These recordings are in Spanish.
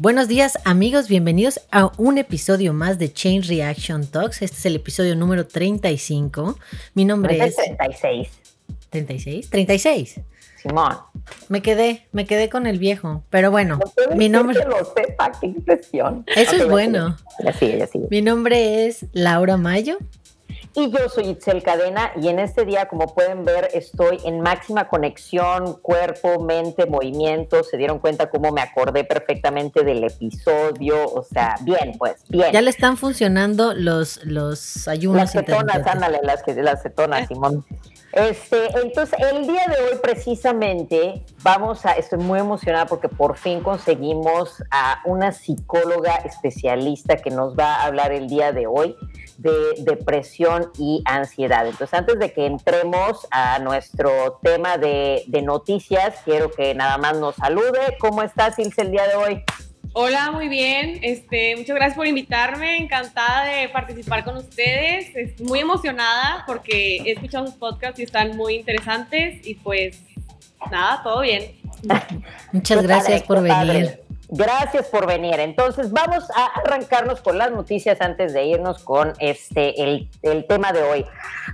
Buenos días amigos, bienvenidos a un episodio más de Chain Reaction Talks. Este es el episodio número 35. Mi nombre es... 36. ¿36? 36. Simón. Me quedé, me quedé con el viejo, pero bueno, mi nombre... Que lo sepa, qué impresión. Eso es bueno. Ya sigue, ya sigue. Mi nombre es Laura Mayo. Y yo soy Itzel Cadena y en este día, como pueden ver, estoy en máxima conexión, cuerpo, mente, movimiento. Se dieron cuenta cómo me acordé perfectamente del episodio. O sea, bien, pues, bien. Ya le están funcionando los, los ayunos. Las cetonas, ándale, las, las cetonas, Simón. Este, entonces, el día de hoy precisamente vamos a, estoy muy emocionada porque por fin conseguimos a una psicóloga especialista que nos va a hablar el día de hoy de depresión y ansiedad. Entonces, antes de que entremos a nuestro tema de, de noticias, quiero que nada más nos salude. ¿Cómo estás, Ilse, el día de hoy? Hola, muy bien. Este, muchas gracias por invitarme. Encantada de participar con ustedes. Estoy muy emocionada porque he escuchado sus podcasts y están muy interesantes. Y pues, nada, todo bien. Muchas gracias por venir. Gracias por venir. Entonces, vamos a arrancarnos con las noticias antes de irnos con este el, el, tema de hoy.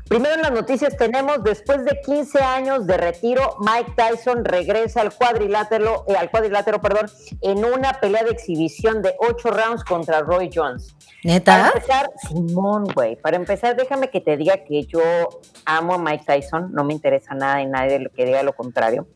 Primero en las noticias tenemos, después de 15 años de retiro, Mike Tyson regresa al cuadrilátero, eh, al cuadrilátero, perdón, en una pelea de exhibición de 8 rounds contra Roy Jones. ¿Neta? Para empezar, Simón, güey, para empezar, déjame que te diga que yo amo a Mike Tyson, no me interesa nada de nadie de lo que diga lo contrario.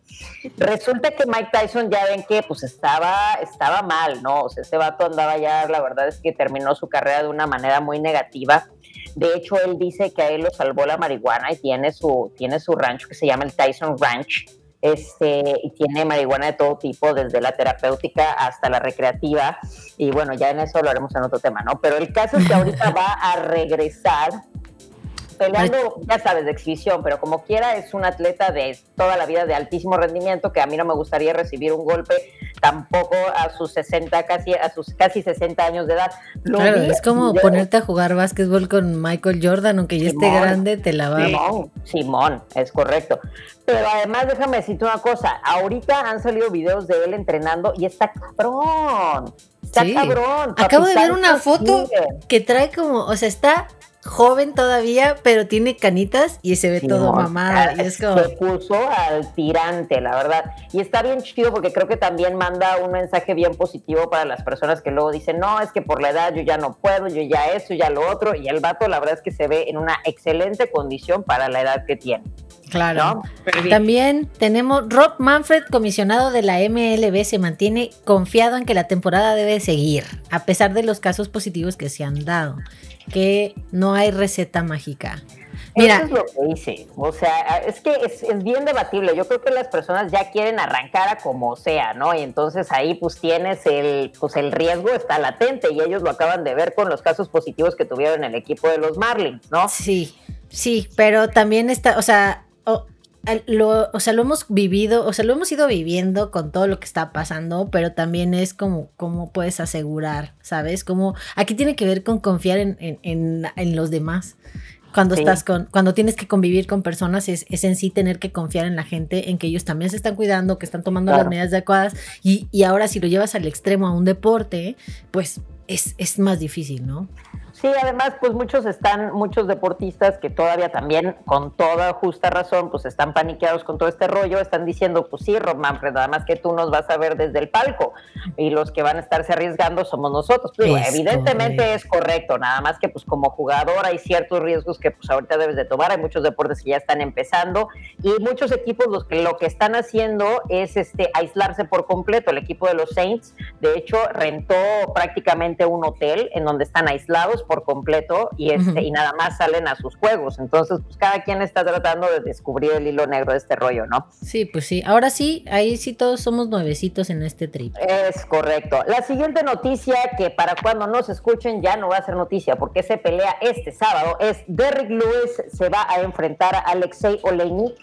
Resulta que Mike Tyson ya ven que pues estaba, estaba mal, ¿no? O sea, ese vato andaba ya, la verdad es que terminó su carrera de una manera muy negativa. De hecho, él dice que a él lo salvó la marihuana y tiene su, tiene su rancho que se llama el Tyson Ranch. Este, y tiene marihuana de todo tipo, desde la terapéutica hasta la recreativa. Y bueno, ya en eso lo haremos en otro tema, ¿no? Pero el caso es que ahorita va a regresar peleando, ya sabes, de exhibición, pero como quiera es un atleta de toda la vida de altísimo rendimiento que a mí no me gustaría recibir un golpe tampoco a sus 60, casi a sus casi 60 años de edad. claro, es como ponerte a jugar básquetbol con Michael Jordan, aunque ya esté grande, te la va. Simón, Simón, es correcto. Pero además, déjame decirte una cosa, ahorita han salido videos de él entrenando y está cabrón. Está cabrón. Acabo de ver una foto que trae como, o sea, está joven todavía, pero tiene canitas y se ve todo mamado. Y es como... Se puso al tirante, la verdad. Y está bien chido porque creo que también manda un mensaje bien positivo para las personas que luego dicen, no, es que por la edad yo ya no puedo, yo ya eso, ya lo otro. Y el vato, la verdad es que se ve en una excelente condición para la edad que tiene. Claro. También tenemos Rob Manfred, comisionado de la MLB, se mantiene confiado en que la temporada debe seguir, a pesar de los casos positivos que se han dado que no hay receta mágica. Mira, Eso es lo que dice. O sea, es que es, bien debatible. Yo creo que las personas ya quieren arrancar a como sea, ¿no? Y entonces ahí pues tienes el, pues el riesgo está latente y ellos lo acaban de ver con los casos positivos que tuvieron el equipo de los Marlins, ¿no? Sí, sí, pero también está, o sea, lo, o sea, lo hemos vivido, o sea, lo hemos ido viviendo con todo lo que está pasando, pero también es como cómo puedes asegurar, ¿sabes? Como aquí tiene que ver con confiar en, en, en, los demás. Cuando estás con, cuando tienes que convivir con personas, es, es, en sí tener que confiar en la gente, en que ellos también se están cuidando, que están tomando las medidas adecuadas. Y, y ahora, si lo llevas al extremo a un deporte, pues es, es más difícil, ¿no? Sí, además, pues muchos están, muchos deportistas que todavía también, con toda justa razón, pues están paniqueados con todo este rollo, están diciendo, pues sí, Rob Manfred, nada más que tú nos vas a ver desde el palco y los que van a estarse arriesgando somos nosotros. Pues, evidentemente es correcto, nada más que pues como jugador hay ciertos riesgos que pues ahorita debes de tomar, hay muchos deportes que ya están empezando y muchos equipos los que lo que están haciendo es este aislarse por completo. El equipo de los Saints, de hecho, rentó prácticamente un hotel en donde están aislados por completo y, este, y nada más salen a sus juegos. Entonces, pues cada quien está tratando de descubrir el hilo negro de este rollo, ¿no? Sí, pues sí. Ahora sí, ahí sí todos somos nuevecitos en este trip. Es correcto. La siguiente noticia, que para cuando nos escuchen ya no va a ser noticia, porque se pelea este sábado, es Derrick Lewis se va a enfrentar a Alexei Oleinik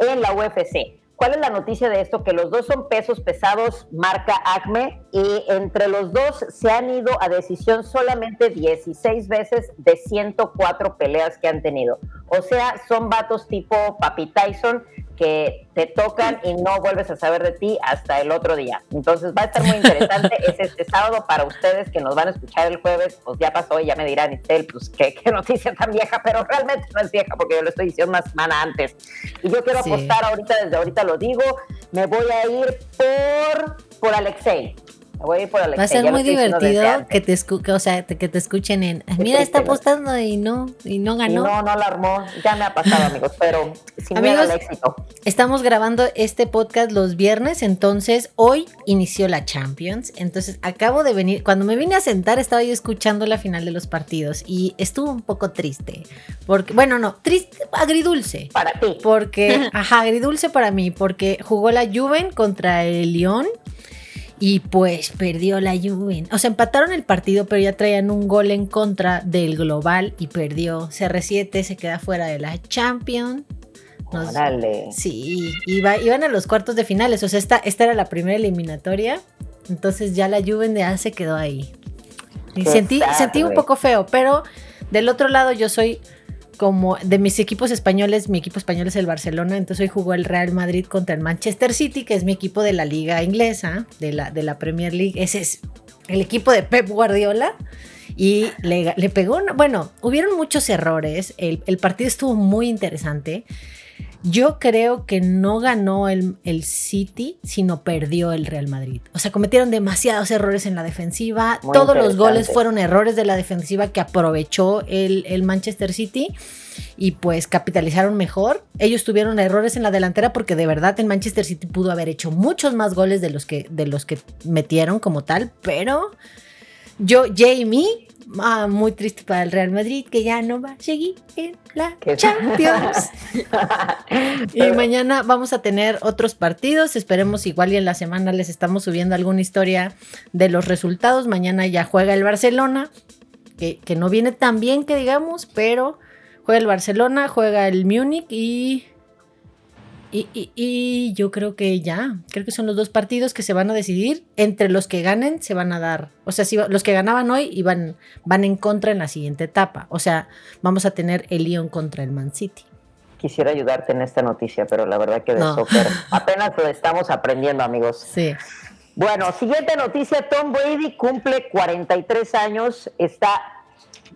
en la UFC. ¿Cuál es la noticia de esto? Que los dos son pesos pesados marca ACME y entre los dos se han ido a decisión solamente 16 veces de 104 peleas que han tenido. O sea, son vatos tipo Papi Tyson que te tocan y no vuelves a saber de ti hasta el otro día. Entonces va a estar muy interesante. es este sábado para ustedes que nos van a escuchar el jueves, pues ya pasó y ya me dirán, Isel, pues qué, noticia tan vieja, pero realmente no es vieja porque yo lo estoy diciendo una semana antes. Y yo quiero apostar ahorita, desde ahorita lo digo, me voy a ir por, por Alexei. Voy a ir por Va a ser muy divertido que te, o sea, que te escuchen en, mira, está apostando y no, y no ganó. no, no la armó. Ya me ha pasado, amigos, pero sin amigos, miedo al éxito. Estamos grabando este podcast los viernes, entonces hoy inició la Champions. Entonces acabo de venir, cuando me vine a sentar estaba yo escuchando la final de los partidos y estuvo un poco triste. Porque, bueno, no, triste, agridulce. Para ti. Porque, ajá, agridulce para mí, porque jugó la Juven contra el Lyon y pues perdió la Juve. O sea, empataron el partido, pero ya traían un gol en contra del global y perdió. CR7 se queda fuera de la Champions. Órale. Sí, iban a los cuartos de finales. O sea, esta, esta era la primera eliminatoria. Entonces ya la Juve ya se quedó ahí. Y sentí, sentí un poco feo, pero del otro lado yo soy como de mis equipos españoles, mi equipo español es el Barcelona, entonces hoy jugó el Real Madrid contra el Manchester City, que es mi equipo de la liga inglesa, de la, de la Premier League. Ese es el equipo de Pep Guardiola. Y le, pegó, bueno, hubieron muchos errores, el, el partido estuvo muy interesante. Yo creo que no ganó el, City, sino perdió el Real Madrid. O sea, cometieron demasiados errores en la defensiva. Todos los goles fueron errores de la defensiva que aprovechó el, el, Manchester City y pues capitalizaron mejor. Ellos tuvieron errores en la delantera porque de verdad el Manchester City pudo haber hecho muchos más goles de los que, de los que metieron como tal, pero yo, Jamie, Ah, muy triste para el Real Madrid que ya no va a seguir en la Champions. y mañana vamos a tener otros partidos. Esperemos igual y en la semana les estamos subiendo alguna historia de los resultados. Mañana ya juega el Barcelona, que, que no viene tan bien que digamos, pero juega el Barcelona, juega el Múnich y y, yo creo que ya, creo que son los dos partidos que se van a decidir. Entre los que ganen se van a dar, o sea, si los que ganaban hoy iban, van en contra en la siguiente etapa. O sea, vamos a tener el Lyon contra el Man City. Quisiera ayudarte en esta noticia, pero la verdad que de soccer apenas lo estamos aprendiendo, amigos. Sí. Bueno, siguiente noticia, Tom Brady cumple 43 años, está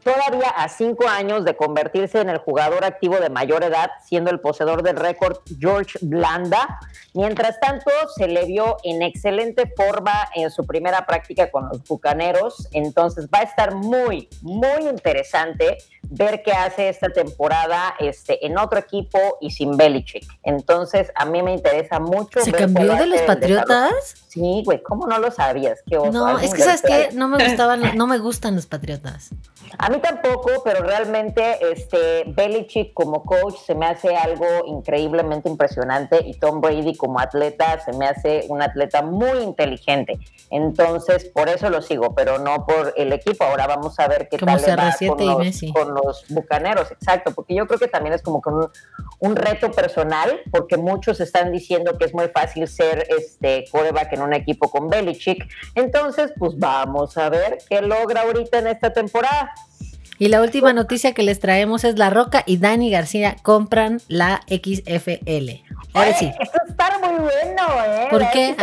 todavía a cinco años de convertirse en el jugador activo de mayor edad, siendo el poseedor del récord George Blanda. Mientras tanto, se le vio en excelente forma en su primera práctica con los Bucaneros, entonces va a estar muy, muy interesante ver qué hace esta temporada este, en otro equipo y sin Belichick. Entonces, a mí me interesa mucho. ¿Se cambió de los Patriotas? Sí, güey, ¿cómo no lo sabías? Qué No, es que sabes que no me gustaban, no me gustan los Patriotas. A mí tampoco, pero realmente este Belichick como coach se me hace algo increíblemente impresionante y Tom Brady como atleta se me hace un atleta muy inteligente. Entonces, por eso lo sigo, pero no por el equipo. Ahora vamos a ver qué tal le va con los, con los, bucaneros, exacto, porque yo creo que también es como con un, reto personal, porque muchos están diciendo que es muy fácil ser este coreback en un equipo con Belichick. Entonces, pues vamos a ver qué logra ahorita en esta temporada. Y la última noticia que les traemos es La Roca y Dani García compran la XFL. Ahora sí. Esto está muy bueno, ¿eh? ¿Por qué?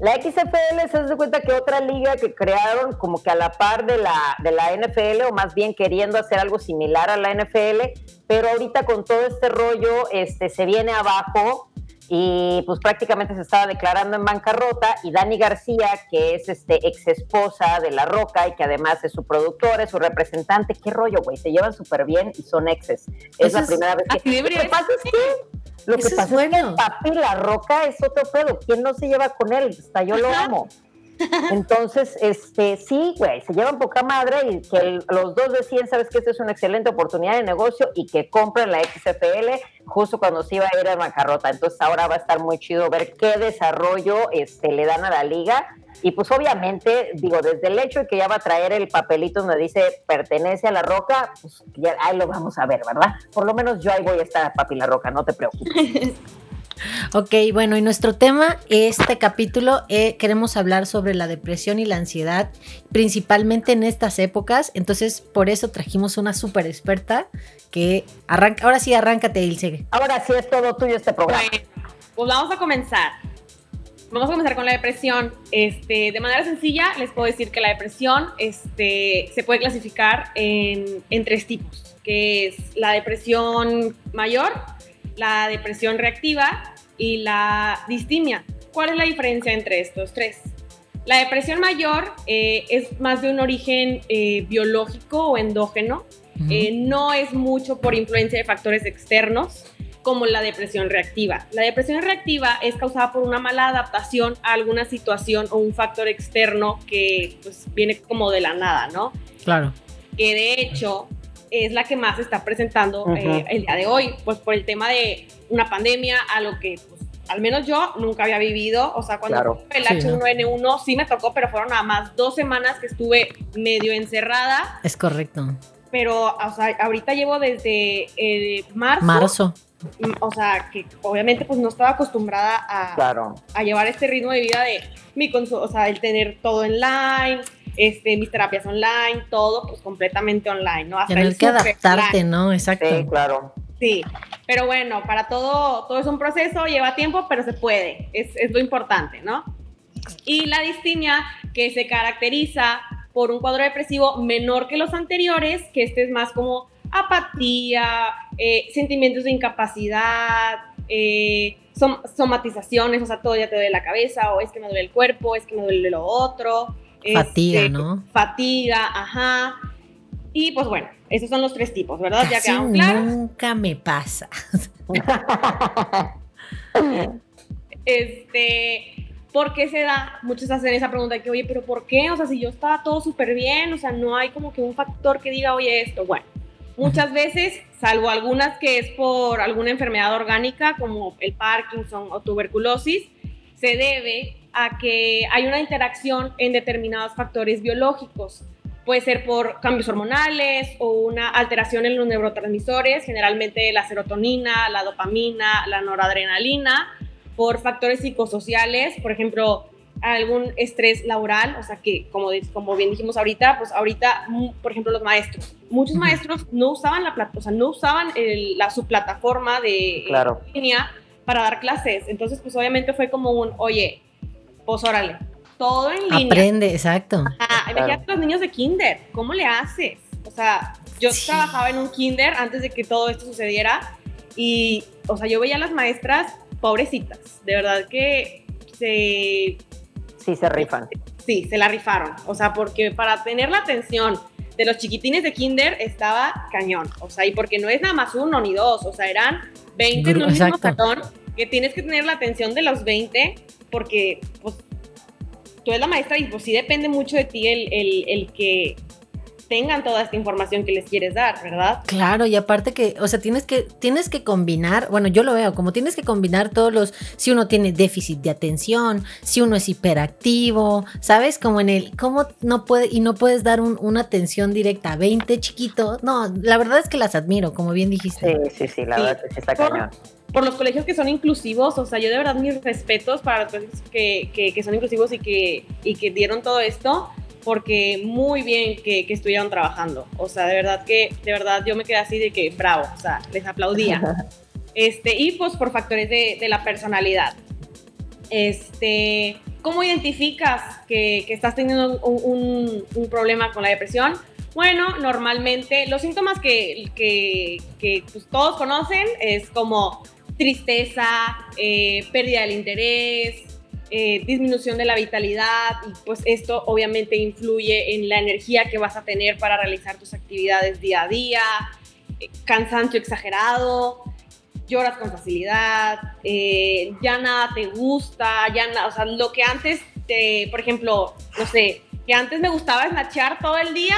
La XFL se hace cuenta que otra liga que crearon como que a la par de la, de la NFL, o más bien queriendo hacer algo similar a la NFL, pero ahorita con todo este rollo este, se viene abajo y pues prácticamente se estaba declarando en bancarrota y Dani García, que es este ex esposa de La Roca y que además es su productor, es su representante, qué rollo, güey, se llevan súper bien y son exes. Es la primera vez que... Lo que pasa es que... Lo que pasa es, que papi La Roca es otro pedo. ¿Quién no se lleva con él? Hasta yo lo amo. Entonces, este, sí, güey, se llevan poca madre y que los dos decían, sabes que esta es una excelente oportunidad de negocio y que compren la XFL justo cuando se iba a ir a bancarrota. Entonces ahora va a estar muy chido ver qué desarrollo este, le dan a la liga. Y pues obviamente, digo, desde el hecho de que ya va a traer el papelito donde dice pertenece a la roca, pues ya ahí lo vamos a ver, ¿verdad? Por lo menos yo ahí voy a estar, papi la roca, no te preocupes. Ok, bueno, y nuestro tema, este capítulo, eh, queremos hablar sobre la depresión y la ansiedad, principalmente en estas épocas. Entonces, por eso trajimos una súper experta que arranca. Ahora sí, arráncate, Ilse. Ahora sí es todo tuyo este programa. Bueno, pues vamos a comenzar. Vamos a comenzar con la depresión. Este, de manera sencilla, les puedo decir que la depresión este, se puede clasificar en, en tres tipos, que es la depresión mayor, la depresión reactiva y la distimia. ¿Cuál es la diferencia entre estos tres? La depresión mayor eh, es más de un origen eh, biológico o endógeno, eh, no es mucho por influencia de factores externos como la depresión reactiva. La depresión reactiva es causada por una mala adaptación a alguna situación o un factor externo que pues, viene como de la nada, ¿no? Claro. Que de hecho es la que más se está presentando eh, el día de hoy, pues por el tema de una pandemia, a lo que pues, al menos yo nunca había vivido. O sea, cuando Claro. el Sí, H1N1 sí me tocó, pero fueron nada más dos semanas que estuve medio encerrada. Es correcto. Pero, o sea, ahorita llevo desde eh, marzo, Marzo. O sea, que obviamente pues no estaba acostumbrada a, Claro. a llevar este ritmo de vida de mi consu- o sea, el tener todo online, este, mis terapias online, todo pues completamente online, ¿no? Hasta Tener el que adaptarte, online. ¿no? Exacto. Sí, claro. Sí, pero bueno, para todo, todo es un proceso, lleva tiempo, pero se puede, es, es lo importante, ¿no? Y la distimia, que se caracteriza por un cuadro depresivo menor que los anteriores, que este es más como apatía, eh, sentimientos de incapacidad, eh, som- somatizaciones, o sea, todo ya te duele la cabeza, o es que me duele el cuerpo, es que me duele lo otro. Fatiga, este, ¿no? Fatiga, ajá. Y pues bueno, esos son los tres tipos, ¿verdad? Ya Casi quedaron claros. nunca me pasa. Este, ¿por qué se da? Muchos hacen esa pregunta de que, oye, pero ¿por qué? O sea, si yo estaba todo súper bien, o sea, no hay como que un factor que diga, oye, esto. Bueno, muchas veces, salvo algunas que es por alguna enfermedad orgánica como el Parkinson o tuberculosis, se debe a que hay una interacción en determinados factores biológicos. Puede ser por cambios hormonales o una alteración en los neurotransmisores, generalmente la serotonina, la dopamina, la noradrenalina, por factores psicosociales, por ejemplo, algún estrés laboral, o sea que, como, como bien dijimos ahorita, pues ahorita, mm, por ejemplo, los maestros. Muchos maestros no usaban, la, o sea, no usaban el- la, su plataforma de Claro. línea para dar clases. Entonces, pues obviamente fue como un, oye, pues órale, todo en línea. Aprende, exacto. Ah, imagínate los niños de kinder, ¿cómo le haces? O sea, yo Sí. trabajaba en un kinder antes de que todo esto sucediera y, o sea, yo veía a las maestras pobrecitas, de verdad que se, Sí, se rifan. sí, se la rifaron, o sea, porque para tener la atención de los chiquitines de kinder estaba cañón, o sea, y porque no es nada más uno ni dos, o sea, eran 20 en un mismo. Que tienes que tener la atención de los 20 porque, pues, tú eres la maestra y pues sí depende mucho de ti el, el, el que tengan toda esta información que les quieres dar, ¿verdad? Claro, y aparte que, o sea, tienes que, tienes que combinar, bueno, yo lo veo, como tienes que combinar todos los, si uno tiene déficit de atención, si uno es hiperactivo, ¿sabes? Como en el, ¿cómo no puede, y no puedes dar un- una atención directa a 20 chiquitos? No, la verdad es que las admiro, como bien dijiste. Sí, sí, sí, la Sí. verdad que sí está Por- cañón. Por los colegios que son inclusivos, o sea, yo de verdad mis respetos para los colegios que, que, que son inclusivos y que, y que dieron todo esto, porque muy bien que, que estuvieron trabajando. O sea, de verdad que, de verdad yo me quedé así de que bravo, o sea, les aplaudía. Este, y pues por factores de, de la personalidad. Este, ¿Cómo identificas que, que estás teniendo un, un- un problema con la depresión? Bueno, normalmente los síntomas que, que- que, pues, todos conocen es como tristeza, eh, pérdida del interés, eh, disminución de la vitalidad y pues esto obviamente influye en la energía que vas a tener para realizar tus actividades día a día, eh, cansancio exagerado, lloras con facilidad, eh, ya nada te gusta, ya nada, o sea, lo que antes, te, por ejemplo, no sé, que antes me gustaba snatchear todo el día,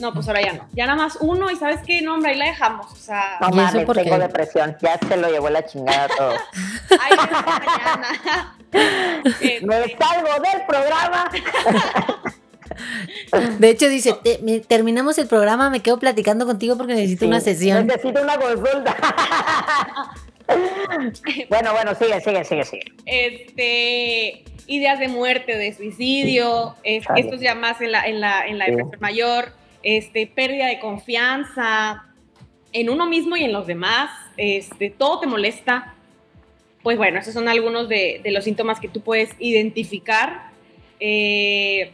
no, pues ahora ya no, ya nada más uno y sabes qué, no, hombre, ahí la dejamos, o sea, No ¿Y eso mames, tengo qué? depresión. Ya se lo llevó la chingada todo. vemos mañana. Este, Me salgo del programa. De hecho, dice, "Te- me- terminamos el programa, me quedo platicando contigo porque necesito una Sí, sesión. Necesito una consulta. bueno, bueno, sigue, sigue, sigue, sigue. Este, ideas de muerte, de suicidio, esto es ya más en la, en la, en la depresión mayor, este, pérdida de confianza en uno mismo y en los demás, este, todo te molesta. Pues bueno, esos son algunos de, los síntomas que tú puedes identificar. Eh,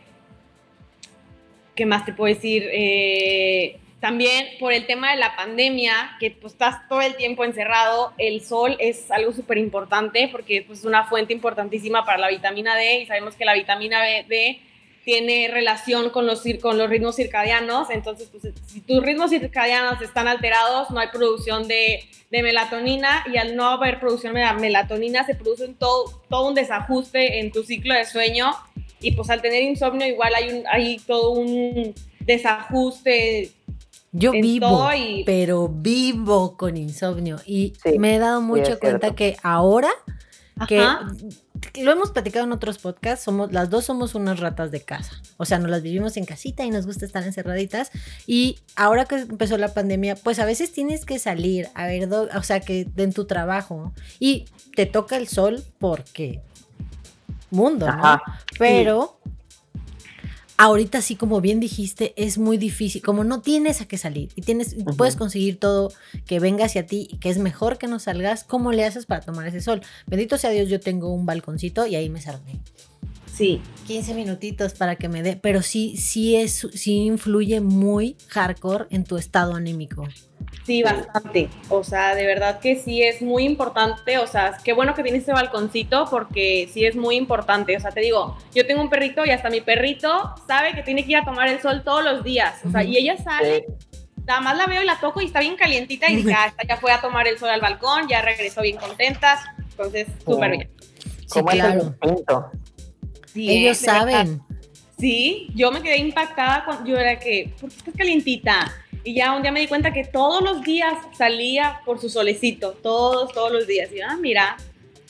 ¿Qué más te puedo decir? Eh, también por el tema de la pandemia, que pues estás todo el tiempo encerrado, el sol es algo súper importante porque pues, es una fuente importantísima para la vitamina D y sabemos que la vitamina D tiene relación con los, con los ritmos circadianos, entonces pues, si tus ritmos circadianos están alterados, no hay producción de, de melatonina y al no haber producción de melatonina se produce todo, todo un desajuste en tu ciclo de sueño y pues al tener insomnio igual hay, un, hay todo un desajuste yo vivo, pero vivo con insomnio y me he dado mucha cuenta que ahora que lo hemos platicado en otros podcasts, somos las dos somos unas ratas de casa. O sea, nos las vivimos en casita y nos gusta estar encerraditas y ahora que empezó la pandemia, pues a veces tienes que salir a ver, o sea, que en tu trabajo y te toca el sol porque mundo, ¿no? Pero ahorita sí, como bien dijiste, es muy difícil, como no tienes a qué salir y tienes, puedes conseguir todo que venga hacia ti y que es mejor que no salgas, ¿cómo le haces para tomar ese sol? Bendito sea Dios, yo tengo un balconcito y ahí me salvé. Sí. 15 minutitos para que me dé, pero sí, sí es, sí influye muy hardcore en tu estado anímico. Sí, bastante. O sea, de verdad que sí es muy importante. O sea, qué bueno que tienes ese balconcito porque sí es muy importante. O sea, te digo, yo tengo un perrito y hasta mi perrito sabe que tiene que ir a tomar el sol todos los días. O sea, y ella sale, nada más la veo y la toco y está bien calientita y dice, ah, ya fue a tomar el sol al balcón, ya regresó bien contenta. Entonces, súper bien. Sí, claro. Ellos saben. Sí, yo me quedé impactada cuando yo era que, ¿por qué estás calientita? Y ya un día me di cuenta que todos los días salía por su solecito, todos, todos los días. Y ah, mira.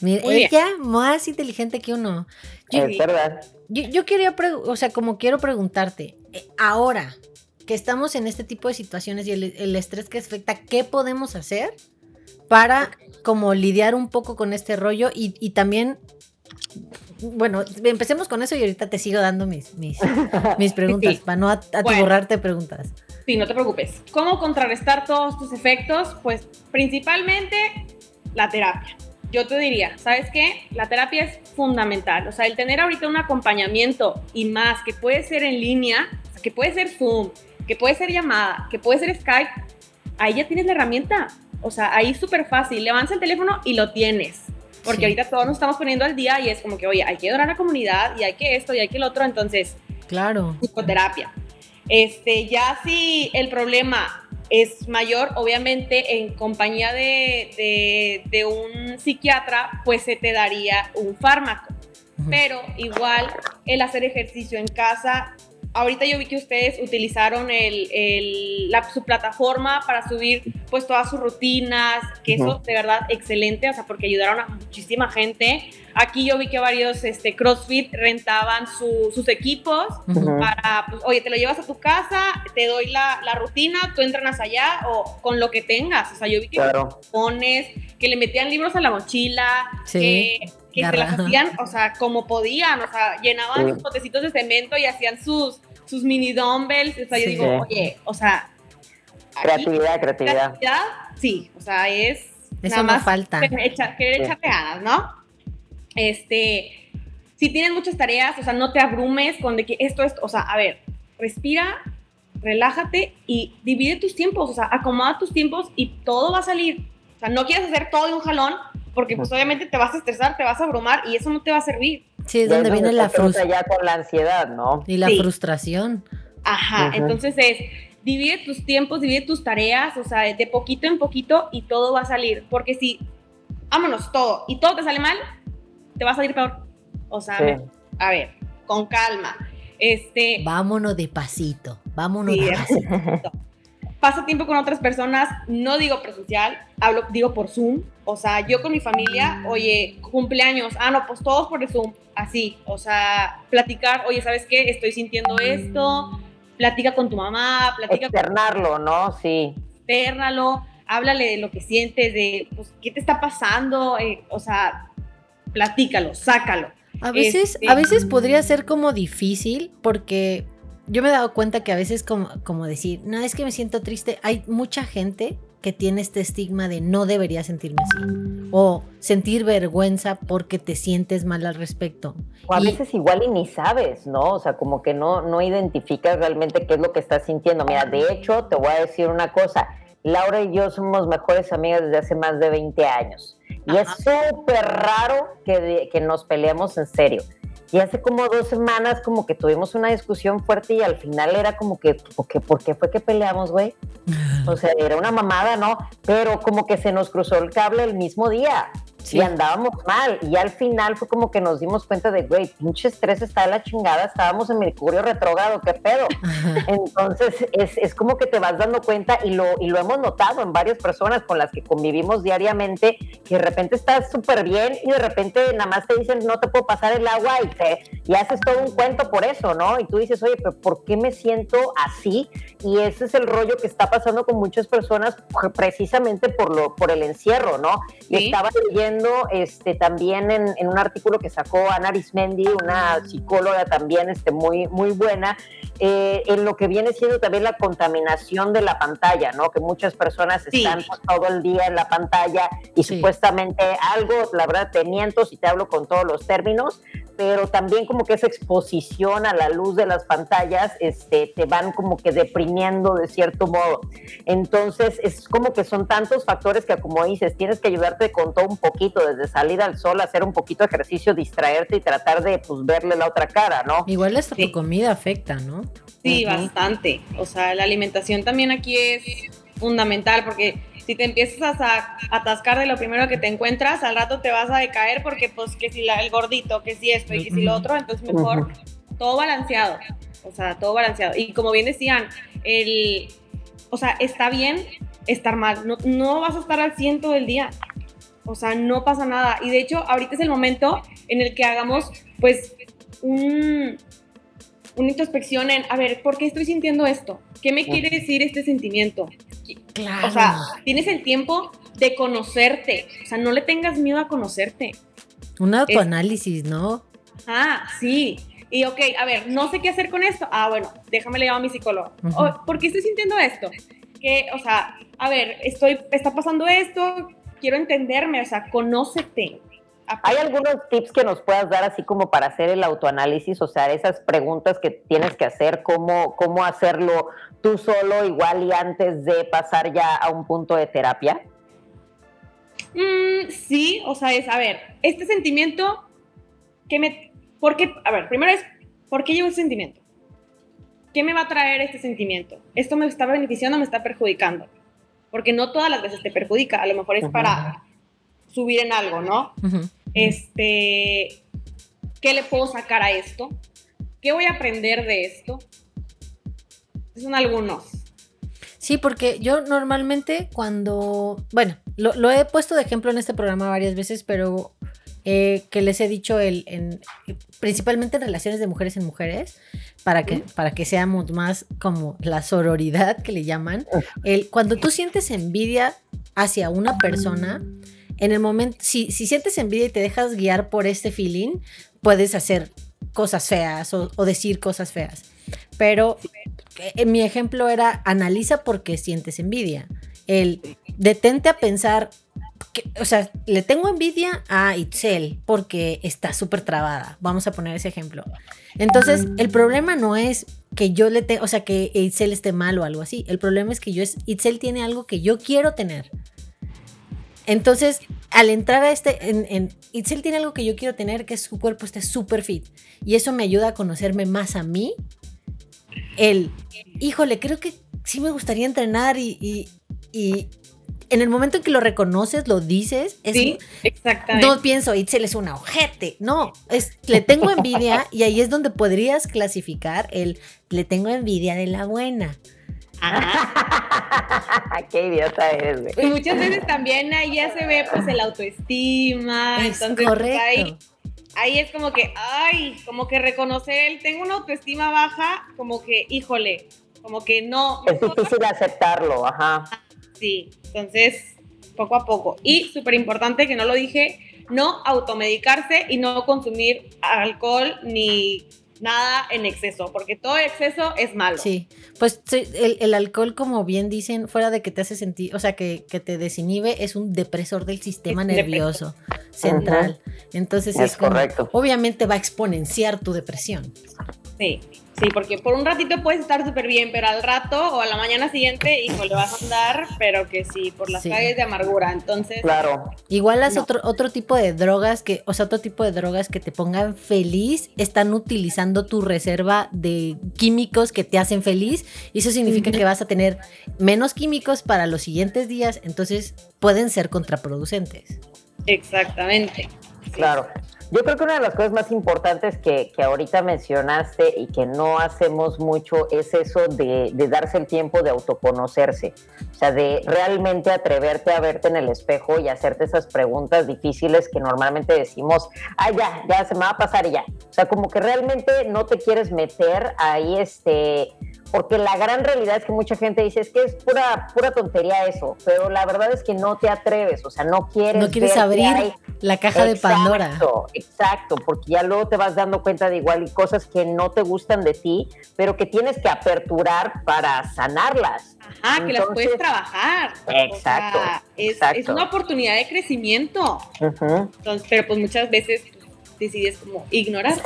Mira, ella más inteligente que uno. es verdad. Yo, quería, o sea, como quiero preguntarte, eh, ahora que estamos en este tipo de situaciones y el, estrés que afecta, ¿qué podemos hacer para como lidiar un poco con este rollo y, y también bueno, empecemos con eso y ahorita te sigo dando mis, mis, mis preguntas, para no atiborrarte preguntas. Sí, no te preocupes. ¿Cómo contrarrestar todos tus efectos? Pues principalmente la terapia. Yo te diría, ¿sabes qué? La terapia es fundamental. O sea, el tener ahorita un acompañamiento y más, que puede ser en línea, que puede ser Zoom, que puede ser llamada, que puede ser Skype, ahí ya tienes la herramienta. O sea, ahí súper fácil. Levantas el teléfono y lo tienes. Porque ahorita todos nos estamos poniendo al día y es como que, oye, hay que adorar a la comunidad y hay que esto y hay que lo otro. Entonces, claro. Psicoterapia. Este, ya si el problema es mayor, obviamente en compañía de, de, un psiquiatra, pues se te daría un fármaco. Pero igual el hacer ejercicio en casa ahorita yo vi que ustedes utilizaron el, la, su plataforma para subir pues todas sus rutinas, que eso de verdad excelente, o sea, porque ayudaron a muchísima gente. Aquí yo vi que varios este, CrossFit rentaban sus equipos para, pues, oye, te lo llevas a tu casa, te doy la, la, rutina, tú entrenas allá o con lo que tengas. O sea, yo vi que pones, que le metían libros a la mochila, que que se las hacían, o sea, como podían, o sea, llenaban sus potecitos de cemento y hacían sus, sus mini dumbbells. O sea, yo digo, oye, o sea. Creatividad, creatividad. Sí, o sea, es. Eso no falta. Querer, echarte ganas, ¿no? Este. Si tienes muchas tareas, o sea, no te abrumes con de que esto es. O sea, a ver, respira, relájate y divide tus tiempos, o sea, acomoda tus tiempos y todo va a salir. O sea, no quieres hacer todo de un jalón porque pues obviamente te vas a estresar, te vas a abrumar y eso no te va a servir. Sí, es donde viene la frustración. ya con la ansiedad, ¿no? Y la frustración. Ajá, entonces es, divide tus tiempos, divide tus tareas, o sea, de poquito en poquito y todo va a salir. Porque si, vámonos, todo, y todo te sale mal, te va a salir peor. O sea, a ver, con calma. Este, vámonos de pasito, vámonos de pasito. Pasa tiempo con otras personas, no digo presencial, hablo, digo por Zoom. O sea, yo con mi familia, oye, cumpleaños, ah, no, pues todos por Zoom así, o sea, platicar, oye, ¿sabes qué? Estoy sintiendo esto, platica con tu mamá, platica Externarlo, ¿no? Sí. Externalo. háblale de lo que sientes, de pues, qué te está pasando, eh, o sea, platícalo, sácalo. A veces, a este, veces podría ser como difícil porque yo me he dado cuenta que a veces como, como decir, no, es que me siento triste, hay mucha gente que tiene este estigma de no debería sentirme así o sentir vergüenza porque te sientes mal al respecto. O a veces igual y ni sabes, ¿no? O sea, como que no, no identificas realmente qué es lo que estás sintiendo. Mira, de hecho, te voy a decir una cosa. Laura y yo somos mejores amigas desde hace más de 20 años. Y es súper raro que, que nos peleemos en serio. Y hace como dos semanas como que tuvimos una discusión fuerte y al final era como que, ¿por qué fue que peleamos, güey? O sea, era una mamada, ¿no? Pero como que se nos cruzó el cable el mismo día y andábamos mal. Y al final fue como que nos dimos cuenta de, güey, pinche estrés está de la chingada, estábamos en Mercurio retrógrado, qué pedo. Entonces es, es, como que te vas dando cuenta y lo, y lo hemos notado en varias personas con las que convivimos diariamente, que de repente estás súper bien y de repente nada más te dicen, no te puedo pasar el agua y, te, y haces todo un cuento por eso, ¿no? Y tú dices, oye, pero ¿por qué me siento así? Y ese es el rollo que está pasando con muchas personas precisamente por, lo, por el encierro, ¿no? Y estaba leyendo este, también en, un artículo que sacó Ana Arismendi, una psicóloga también este, muy, muy buena, eh, en lo que viene siendo también la contaminación de la pantalla, ¿no? Que muchas personas están todo el día en la pantalla y supuestamente algo, la verdad te miento si te hablo con todos los términos, pero también como que esa exposición a la luz de las pantallas este, te van como que deprimiendo de cierto modo. Entonces es como que son tantos factores que como dices, tienes que ayudarte con todo un poquito, desde salir al sol, hacer un poquito de ejercicio, distraerte y tratar de pues verle la otra cara, ¿no? Igual hasta tu comida afecta, ¿no? Sí, bastante. O sea, la alimentación también aquí es fundamental porque si te empiezas a atascar de lo primero que te encuentras, al rato te vas a decaer porque pues que si la, el gordito, que si esto y que si lo otro, entonces mejor todo balanceado, o sea, todo balanceado. Y como bien decían, el, o sea, está bien estar mal, no, no vas a estar al ciento del día, o sea, no pasa nada. Y de hecho, ahorita es el momento en el que hagamos pues un, una introspección en, a ver, ¿por qué estoy sintiendo esto? ¿Qué me quiere decir este sentimiento? Claro. O sea, tienes el tiempo de conocerte. O sea, no le tengas miedo a conocerte. Un autoanálisis, ¿no? Ah, sí. Y ok, a ver, no sé qué hacer con esto. Ah, bueno, déjame le llamo a mi psicólogo. Oh, ¿Por qué estoy sintiendo esto? Que, o sea, a ver, estoy, está pasando esto, quiero entenderme, o sea, conócete. ¿Hay algunos tips que nos puedas dar así como para hacer el autoanálisis? O sea, esas preguntas que tienes que hacer, cómo, cómo hacerlo tú solo igual y antes de pasar ya a un punto de terapia. Mm, sí, o sea, es, a ver, este sentimiento, que me, ¿por qué? A ver, primero es, ¿por qué llevo ese sentimiento? ¿Qué me va a traer este sentimiento? ¿Esto me está beneficiando o me está perjudicando? Porque no todas las veces te perjudica, a lo mejor es para subir en algo, ¿no? Este, ¿qué le puedo sacar a esto? ¿Qué voy a aprender de esto? Son algunos. Sí, porque yo normalmente cuando, bueno, lo, he puesto de ejemplo en este programa varias veces, pero eh, que les he dicho el, en, principalmente en relaciones de mujeres en mujeres, para que, para que seamos más como la sororidad que le llaman. El, cuando tú sientes envidia hacia una persona, en el momento, si, si sientes envidia y te dejas guiar por este feeling, puedes hacer cosas feas o, decir cosas feas. Pero eh, mi ejemplo era analiza por qué sientes envidia. El detente a pensar, o sea, le tengo envidia a Itzel porque está súper trabada. Vamos a poner ese ejemplo. Entonces, el problema no es que yo le tenga, o sea, que Itzel esté mal o algo así. El problema es que yo es, Itzel tiene algo que yo quiero tener. Entonces, al entrar a este, en, Itzel tiene algo que yo quiero tener, que es su cuerpo esté súper fit. Y eso me ayuda a conocerme más a mí. El, híjole, creo que sí me gustaría entrenar y, en el momento en que lo reconoces, lo dices, sí, exactamente. No pienso, Itzel es una ojete, no, es, le tengo envidia y ahí es donde podrías clasificar el, le tengo envidia de la buena. Qué idiota eres, güey. Y muchas veces también ahí ya se ve pues el autoestima. entonces pues, ahí, ahí, es como que, ay, como que reconocer tengo una autoestima baja, como que, híjole, como que no. Es difícil aceptarlo, ajá. Sí, entonces, poco a poco. Y súper importante que no lo dije, no automedicarse y no consumir alcohol ni nada en exceso, porque todo exceso es malo. Sí, pues el, alcohol, como bien dicen, fuera de que te hace sentir, o sea, que, te desinhibe, es un depresor del sistema nervioso central. Entonces es, correcto. obviamente va a exponenciar tu depresión. Sí. Sí, porque por un ratito puedes estar súper bien, pero al rato o a la mañana siguiente, hijo, le vas a andar, pero que sí, por las calles de amargura. Entonces. Claro. Igual las otro, otro tipo de drogas que, o sea, otro tipo de drogas que te pongan feliz, están utilizando tu reserva de químicos que te hacen feliz. Y eso significa que vas a tener menos químicos para los siguientes días. Entonces pueden ser contraproducentes. Exactamente. Claro. Yo creo que una de las cosas más importantes que, que ahorita mencionaste y que no hacemos mucho es eso de, de, darse el tiempo de autoconocerse, o sea, de realmente atreverte a verte en el espejo y hacerte esas preguntas difíciles que normalmente decimos, ah, ya, ya se me va a pasar y ya. O sea, como que realmente no te quieres meter ahí, este, porque la gran realidad es que mucha gente dice es que es pura pura tontería eso, pero la verdad es que no te atreves, o sea, no quieres no quieres abrir la caja de Pandora. Exacto, exacto, porque ya luego te vas dando cuenta de igual y cosas que no te gustan de ti, pero que tienes que aperturar para sanarlas. Ajá, que las puedes trabajar. Exacto, es, una oportunidad de crecimiento. Entonces, pero pues muchas veces decides como ignorar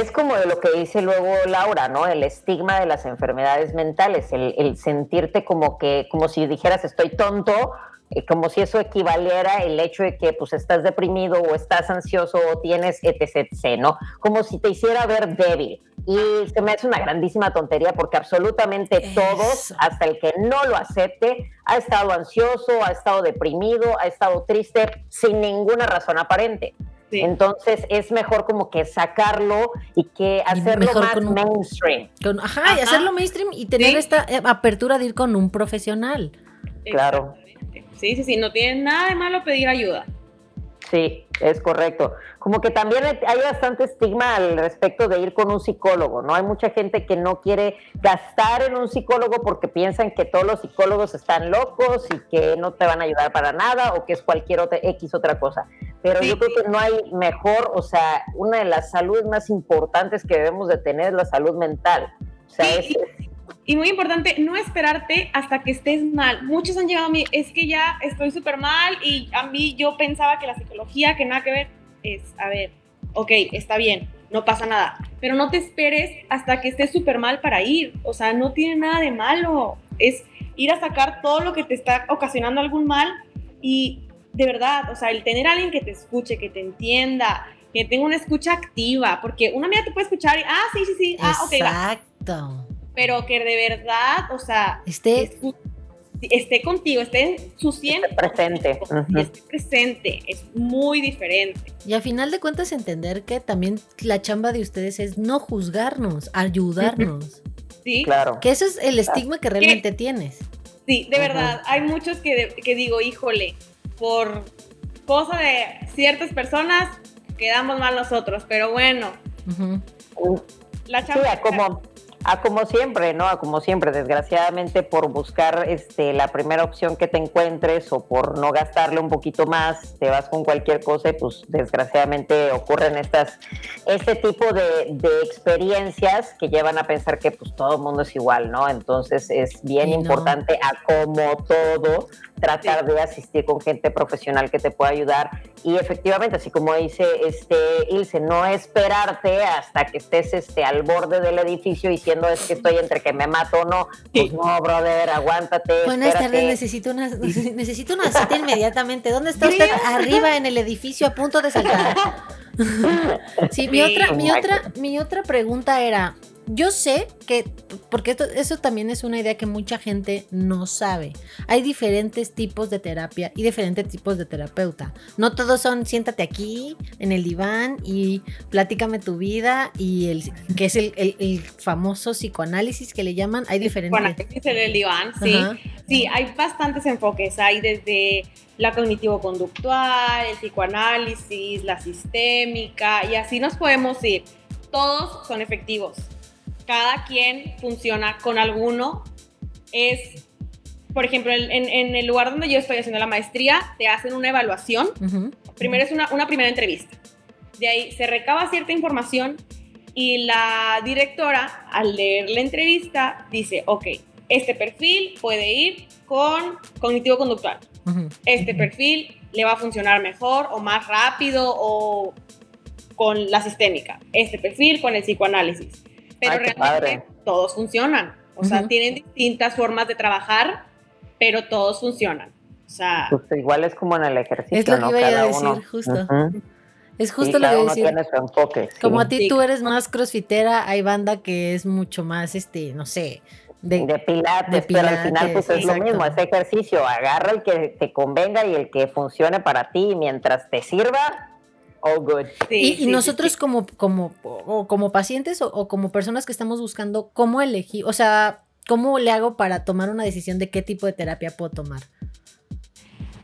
es como de lo que dice luego Laura, ¿no? El estigma de las enfermedades mentales, el, sentirte como que, como si dijeras estoy tonto, eh, como si eso equivaliera el hecho de que pues estás deprimido o estás ansioso o tienes etc, etc, ¿no? Como si te hiciera ver débil. Y se me hace una grandísima tontería porque absolutamente todos, hasta el que no lo acepte, ha estado ansioso, ha estado deprimido, ha estado triste sin ninguna razón aparente. Entonces es mejor como que sacarlo y que hacerlo más mainstream. ajá, y hacerlo mainstream y tener esta eh, apertura de ir con un profesional. Claro. Sí, sí, sí, no tiene nada de malo pedir ayuda. Sí, es correcto. Como que también hay bastante estigma al respecto de ir con un psicólogo, ¿no? Hay mucha gente que no quiere gastar en un psicólogo porque piensan que todos los psicólogos están locos y que no te van a ayudar para nada o que es cualquier otra X otra cosa. Pero yo creo que no hay mejor, o sea, una de las saludes más importantes que debemos de tener es la salud mental. O sea, es, y muy importante, no esperarte hasta que estés mal. Muchos han llegado a mí, es que ya estoy súper mal y a mí yo pensaba que la psicología, que nada que ver, es, a ver, ok, está bien, no pasa nada, pero no te esperes hasta que estés súper mal para ir. O sea, no tiene nada de malo. Es ir a sacar todo lo que te está ocasionando algún mal y de verdad, o sea, el tener a alguien que te escuche, que te entienda, que tenga una escucha activa, porque una amiga te puede escuchar y, ah, sí, sí, sí, ah, ok, Exacto pero que de verdad, o sea, esté, esté contigo, esté en su presente. Esté presente, es muy diferente. Y a final de cuentas entender que también la chamba de ustedes es no juzgarnos, ayudarnos. Sí. Claro. Que eso es el estigma que realmente tienes. Sí, de verdad, hay muchos que, que digo, híjole, por cosa de ciertas personas quedamos mal nosotros, pero bueno. La chamba... Sí, como a como siempre, ¿no? A como siempre, desgraciadamente por buscar este, la primera opción que te encuentres o por no gastarle un poquito más, te vas con cualquier cosa y pues desgraciadamente ocurren estas, este tipo de, de experiencias que llevan a pensar que pues todo el mundo es igual, ¿no? Entonces es bien importante a como todo tratar de asistir con gente profesional que te pueda ayudar y efectivamente, así como dice este Ilse, no esperarte hasta que estés este, al borde del edificio diciendo es que estoy entre que me mato o no. Pues no, brother, aguántate. Buenas tardes, necesito una, necesito una cita inmediatamente. ¿Dónde está usted? Arriba en el edificio a punto de saltar. sí, mi otra, mi otra, mi otra pregunta era, yo sé que, porque eso también es una idea que mucha gente no sabe. Hay diferentes tipos de terapia y diferentes tipos de terapeuta. No todos son siéntate aquí en el diván y platícame tu vida y el que es el, famoso psicoanálisis que le llaman. Hay diferentes. Psicoanálisis en el diván, sí. Sí, hay bastantes enfoques. Hay desde la cognitivo-conductual, el psicoanálisis, la sistémica y así nos podemos ir. Todos son efectivos cada quien funciona con alguno. Es por ejemplo, en, en, el lugar donde yo estoy haciendo la maestría, te hacen una evaluación. Primero es una, una primera entrevista. De ahí se recaba cierta información y la directora, al leer la entrevista, dice, ok, este perfil puede ir con cognitivo-conductual. Este perfil le va a funcionar mejor o más rápido o con la sistémica. Este perfil con el psicoanálisis. Pero realmente todos funcionan. O sea, tienen distintas formas de trabajar, pero todos funcionan. O sea, pues igual es como en el ejercicio, es lo que iba a decir, justo. Es justo lo que decir. Enfoque, Como a ti tú eres más crossfitera, hay banda que es mucho más, este, no sé, de, pilates, pero al final pues es lo mismo, ese ejercicio, agarra el que te convenga y el que funcione para ti mientras te sirva, all good. y, nosotros como, como, como pacientes o, como personas que estamos buscando cómo elegir, o sea, cómo le hago para tomar una decisión de qué tipo de terapia puedo tomar.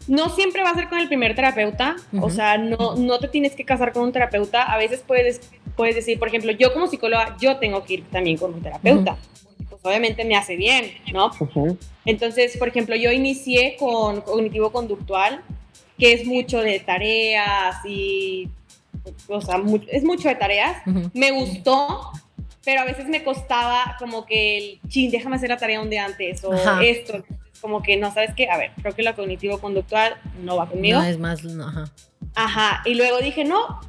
No siempre va a ser con el primer terapeuta, o sea, no, no te tienes que casar con un terapeuta. A veces puedes, puedes decir, por ejemplo, yo como psicóloga, yo tengo que ir también con un terapeuta. Pues obviamente me hace bien, ¿no? Entonces, por ejemplo, yo inicié con cognitivo conductual, que es mucho de tareas y, o sea, es mucho de tareas. Me gustó, pero a veces me costaba como que el, chin, déjame hacer la tarea un día antes o esto como que no, ¿sabes qué? A ver, creo que lo cognitivo-conductual no va conmigo. No, es más, ajá. Ajá, y luego dije, no,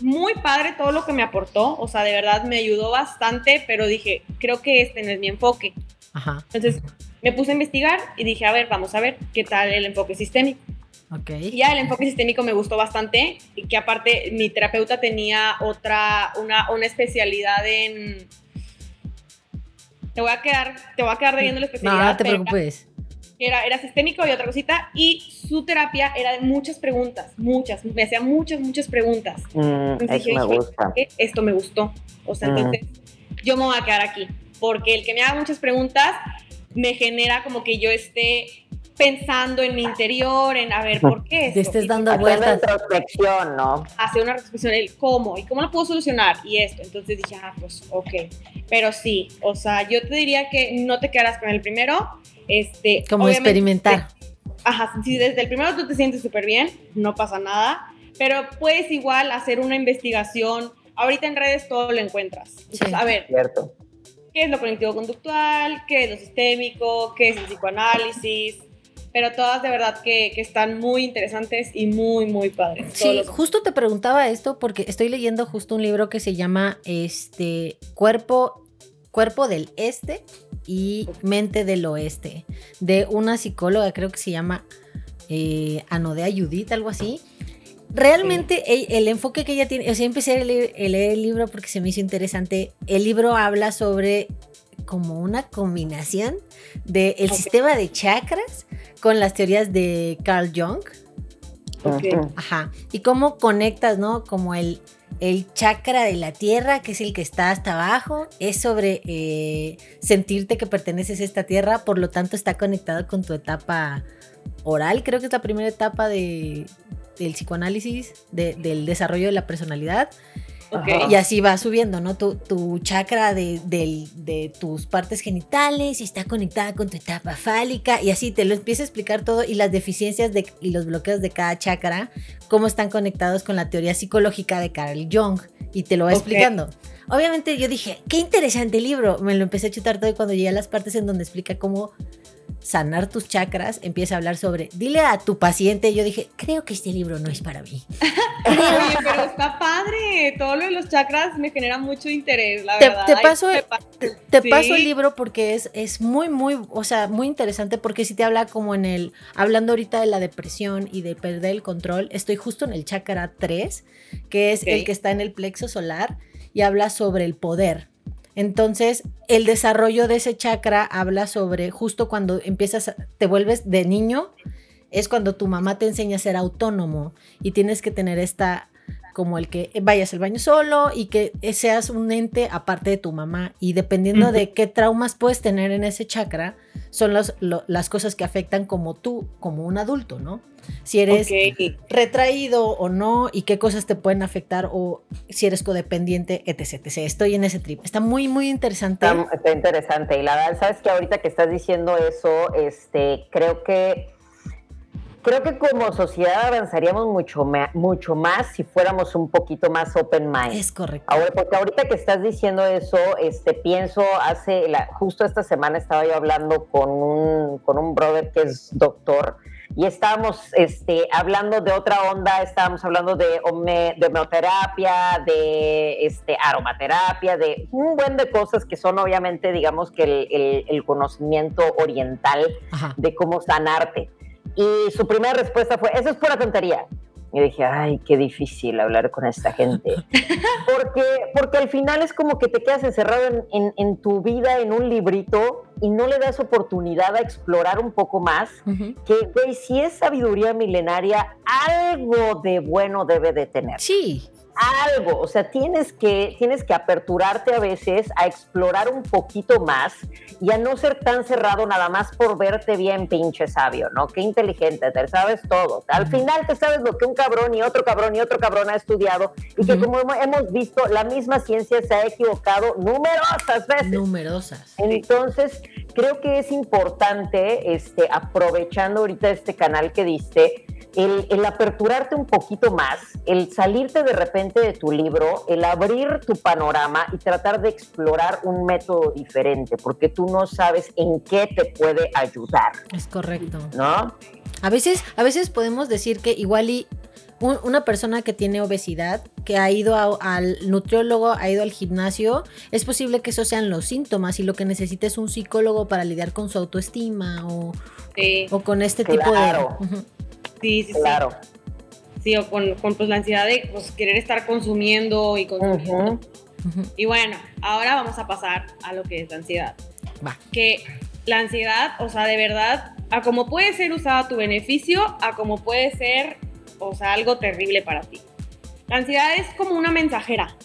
muy padre todo lo que me aportó, o sea, de verdad me ayudó bastante, pero dije, creo que este no es mi enfoque. Ajá. Entonces me puse a investigar y dije, a ver, vamos a ver qué tal el enfoque sistémico. Ok. Y ya el enfoque sistémico me gustó bastante, y que aparte mi terapeuta tenía otra, una, una especialidad en... Te voy a quedar, te voy a quedar debiendo la especialidad. No, no te preocupes era, era sistémico y otra cosita, y su terapia era de muchas preguntas, muchas, me hacía muchas, muchas preguntas. Mm, dije, me gusta. Esto me gustó. O sea, mm. entonces yo me voy a quedar aquí, porque el que me haga muchas preguntas me genera como que yo esté pensando en mi interior, en a ver por qué. Te estés dando vueltas. Hacer una retrospección, ¿no? Hacer una retrospección, el cómo y cómo lo puedo solucionar y esto. Entonces dije, ah, pues ok. Pero sí, o sea, yo te diría que no te quedarás con el primero, este, Como experimentar. Ajá, si desde el primero tú te sientes súper bien, no pasa nada, pero puedes igual hacer una investigación. Ahorita en redes todo lo encuentras. a ver, Cierto. ¿qué es lo cognitivo-conductual? ¿Qué es lo sistémico? ¿Qué es el psicoanálisis? Pero todas de verdad que, que están muy interesantes y muy, muy padres. Sí, justo te preguntaba esto porque estoy leyendo justo un libro que se llama este, Cuerpo, Cuerpo del Este y Mente del Oeste, de una psicóloga, creo que se llama eh, Anodea Judith, algo así. Realmente el, enfoque que ella tiene, o sea, empecé a leer, el libro porque se me hizo interesante. El libro habla sobre como una combinación del el sistema de chakras con las teorías de Carl Jung. Ajá. Y cómo conectas, ¿no? Como el, el chakra de la tierra, que es el que está hasta abajo, es sobre eh, sentirte que perteneces a esta tierra, por lo tanto está conectado con tu etapa oral, creo que es la primera etapa de, del psicoanálisis, del desarrollo de la personalidad. Y así va subiendo, ¿no? Tu, chakra de, tus partes genitales está conectada con tu etapa fálica y así te lo empieza a explicar todo y las deficiencias de, y los bloqueos de cada chakra, cómo están conectados con la teoría psicológica de Carl Jung y te lo va explicando. Obviamente yo dije, qué interesante libro, me lo empecé a chutar todo y cuando llegué a las partes en donde explica cómo sanar tus chakras, empieza a hablar sobre, dile a tu paciente, yo dije, creo que este libro no es para mí. Oye, pero está padre, todo lo de los chakras me genera mucho interés, la verdad. Te, paso, te, paso el libro porque es, es muy, muy, o sea, muy interesante porque si te habla como en el, hablando ahorita de la depresión y de perder el control, estoy justo en el chakra 3, que es el que está en el plexo solar y habla sobre el poder entonces, el desarrollo de ese chakra habla sobre justo cuando empiezas, te vuelves de niño, es cuando tu mamá te enseña a ser autónomo y tienes que tener esta como el que vayas al baño solo y que seas un ente aparte de tu mamá y dependiendo de qué traumas puedes tener en ese chakra, son las, las cosas que afectan como tú, como un adulto, ¿no? Si eres retraído o no y qué cosas te pueden afectar o si eres codependiente, etc. etc. Estoy en ese trip. Está muy, muy interesante. Está, interesante. Y la verdad, sabes que ahorita que estás diciendo eso, este, creo que creo que como sociedad avanzaríamos mucho, mucho más si fuéramos un poquito más open mind. Es correcto. Ahora, porque ahorita que estás diciendo eso, este, pienso, hace, la, justo esta semana estaba yo hablando con un, con un brother que es doctor y estábamos este, hablando de otra onda, estábamos hablando de, de homeoterapia, de este, aromaterapia, de un buen de cosas que son obviamente, digamos que el, el, conocimiento oriental de cómo sanarte. Y su primera respuesta fue, eso es pura tontería. Y dije, ay, qué difícil hablar con esta gente. Porque, porque al final es como que te quedas encerrado en, en, tu vida en un librito y no le das oportunidad a explorar un poco más. Que, güey, si es sabiduría milenaria, algo de bueno debe de tener. Sí algo, o sea, tienes que, tienes que aperturarte a veces a explorar un poquito más y a no ser tan cerrado nada más por verte bien pinche sabio, ¿no? Qué inteligente, te sabes todo. Al final te sabes lo que un cabrón y otro cabrón y otro cabrón ha estudiado y que como hemos visto, la misma ciencia se ha equivocado numerosas veces. Numerosas. Entonces, creo que es importante, este, aprovechando ahorita este canal que diste, el, aperturarte un poquito más, el salirte de repente de tu libro, el abrir tu panorama y tratar de explorar un método diferente, porque tú no sabes en qué te puede ayudar. Es correcto. ¿No? A veces, a veces podemos decir que igual y una persona que tiene obesidad, que ha ido al nutriólogo, ha ido al gimnasio, es posible que esos sean los síntomas y lo que necesita es un psicólogo para lidiar con su autoestima o, o con este tipo de... Sí, sí, claro. sí. o con, pues, la ansiedad de pues, querer estar consumiendo y consumiendo. Y bueno, ahora vamos a pasar a lo que es la ansiedad. Va. Que la ansiedad, o sea, de verdad, a cómo puede ser usada a tu beneficio, a cómo puede ser, o sea, algo terrible para ti. La ansiedad es como una mensajera.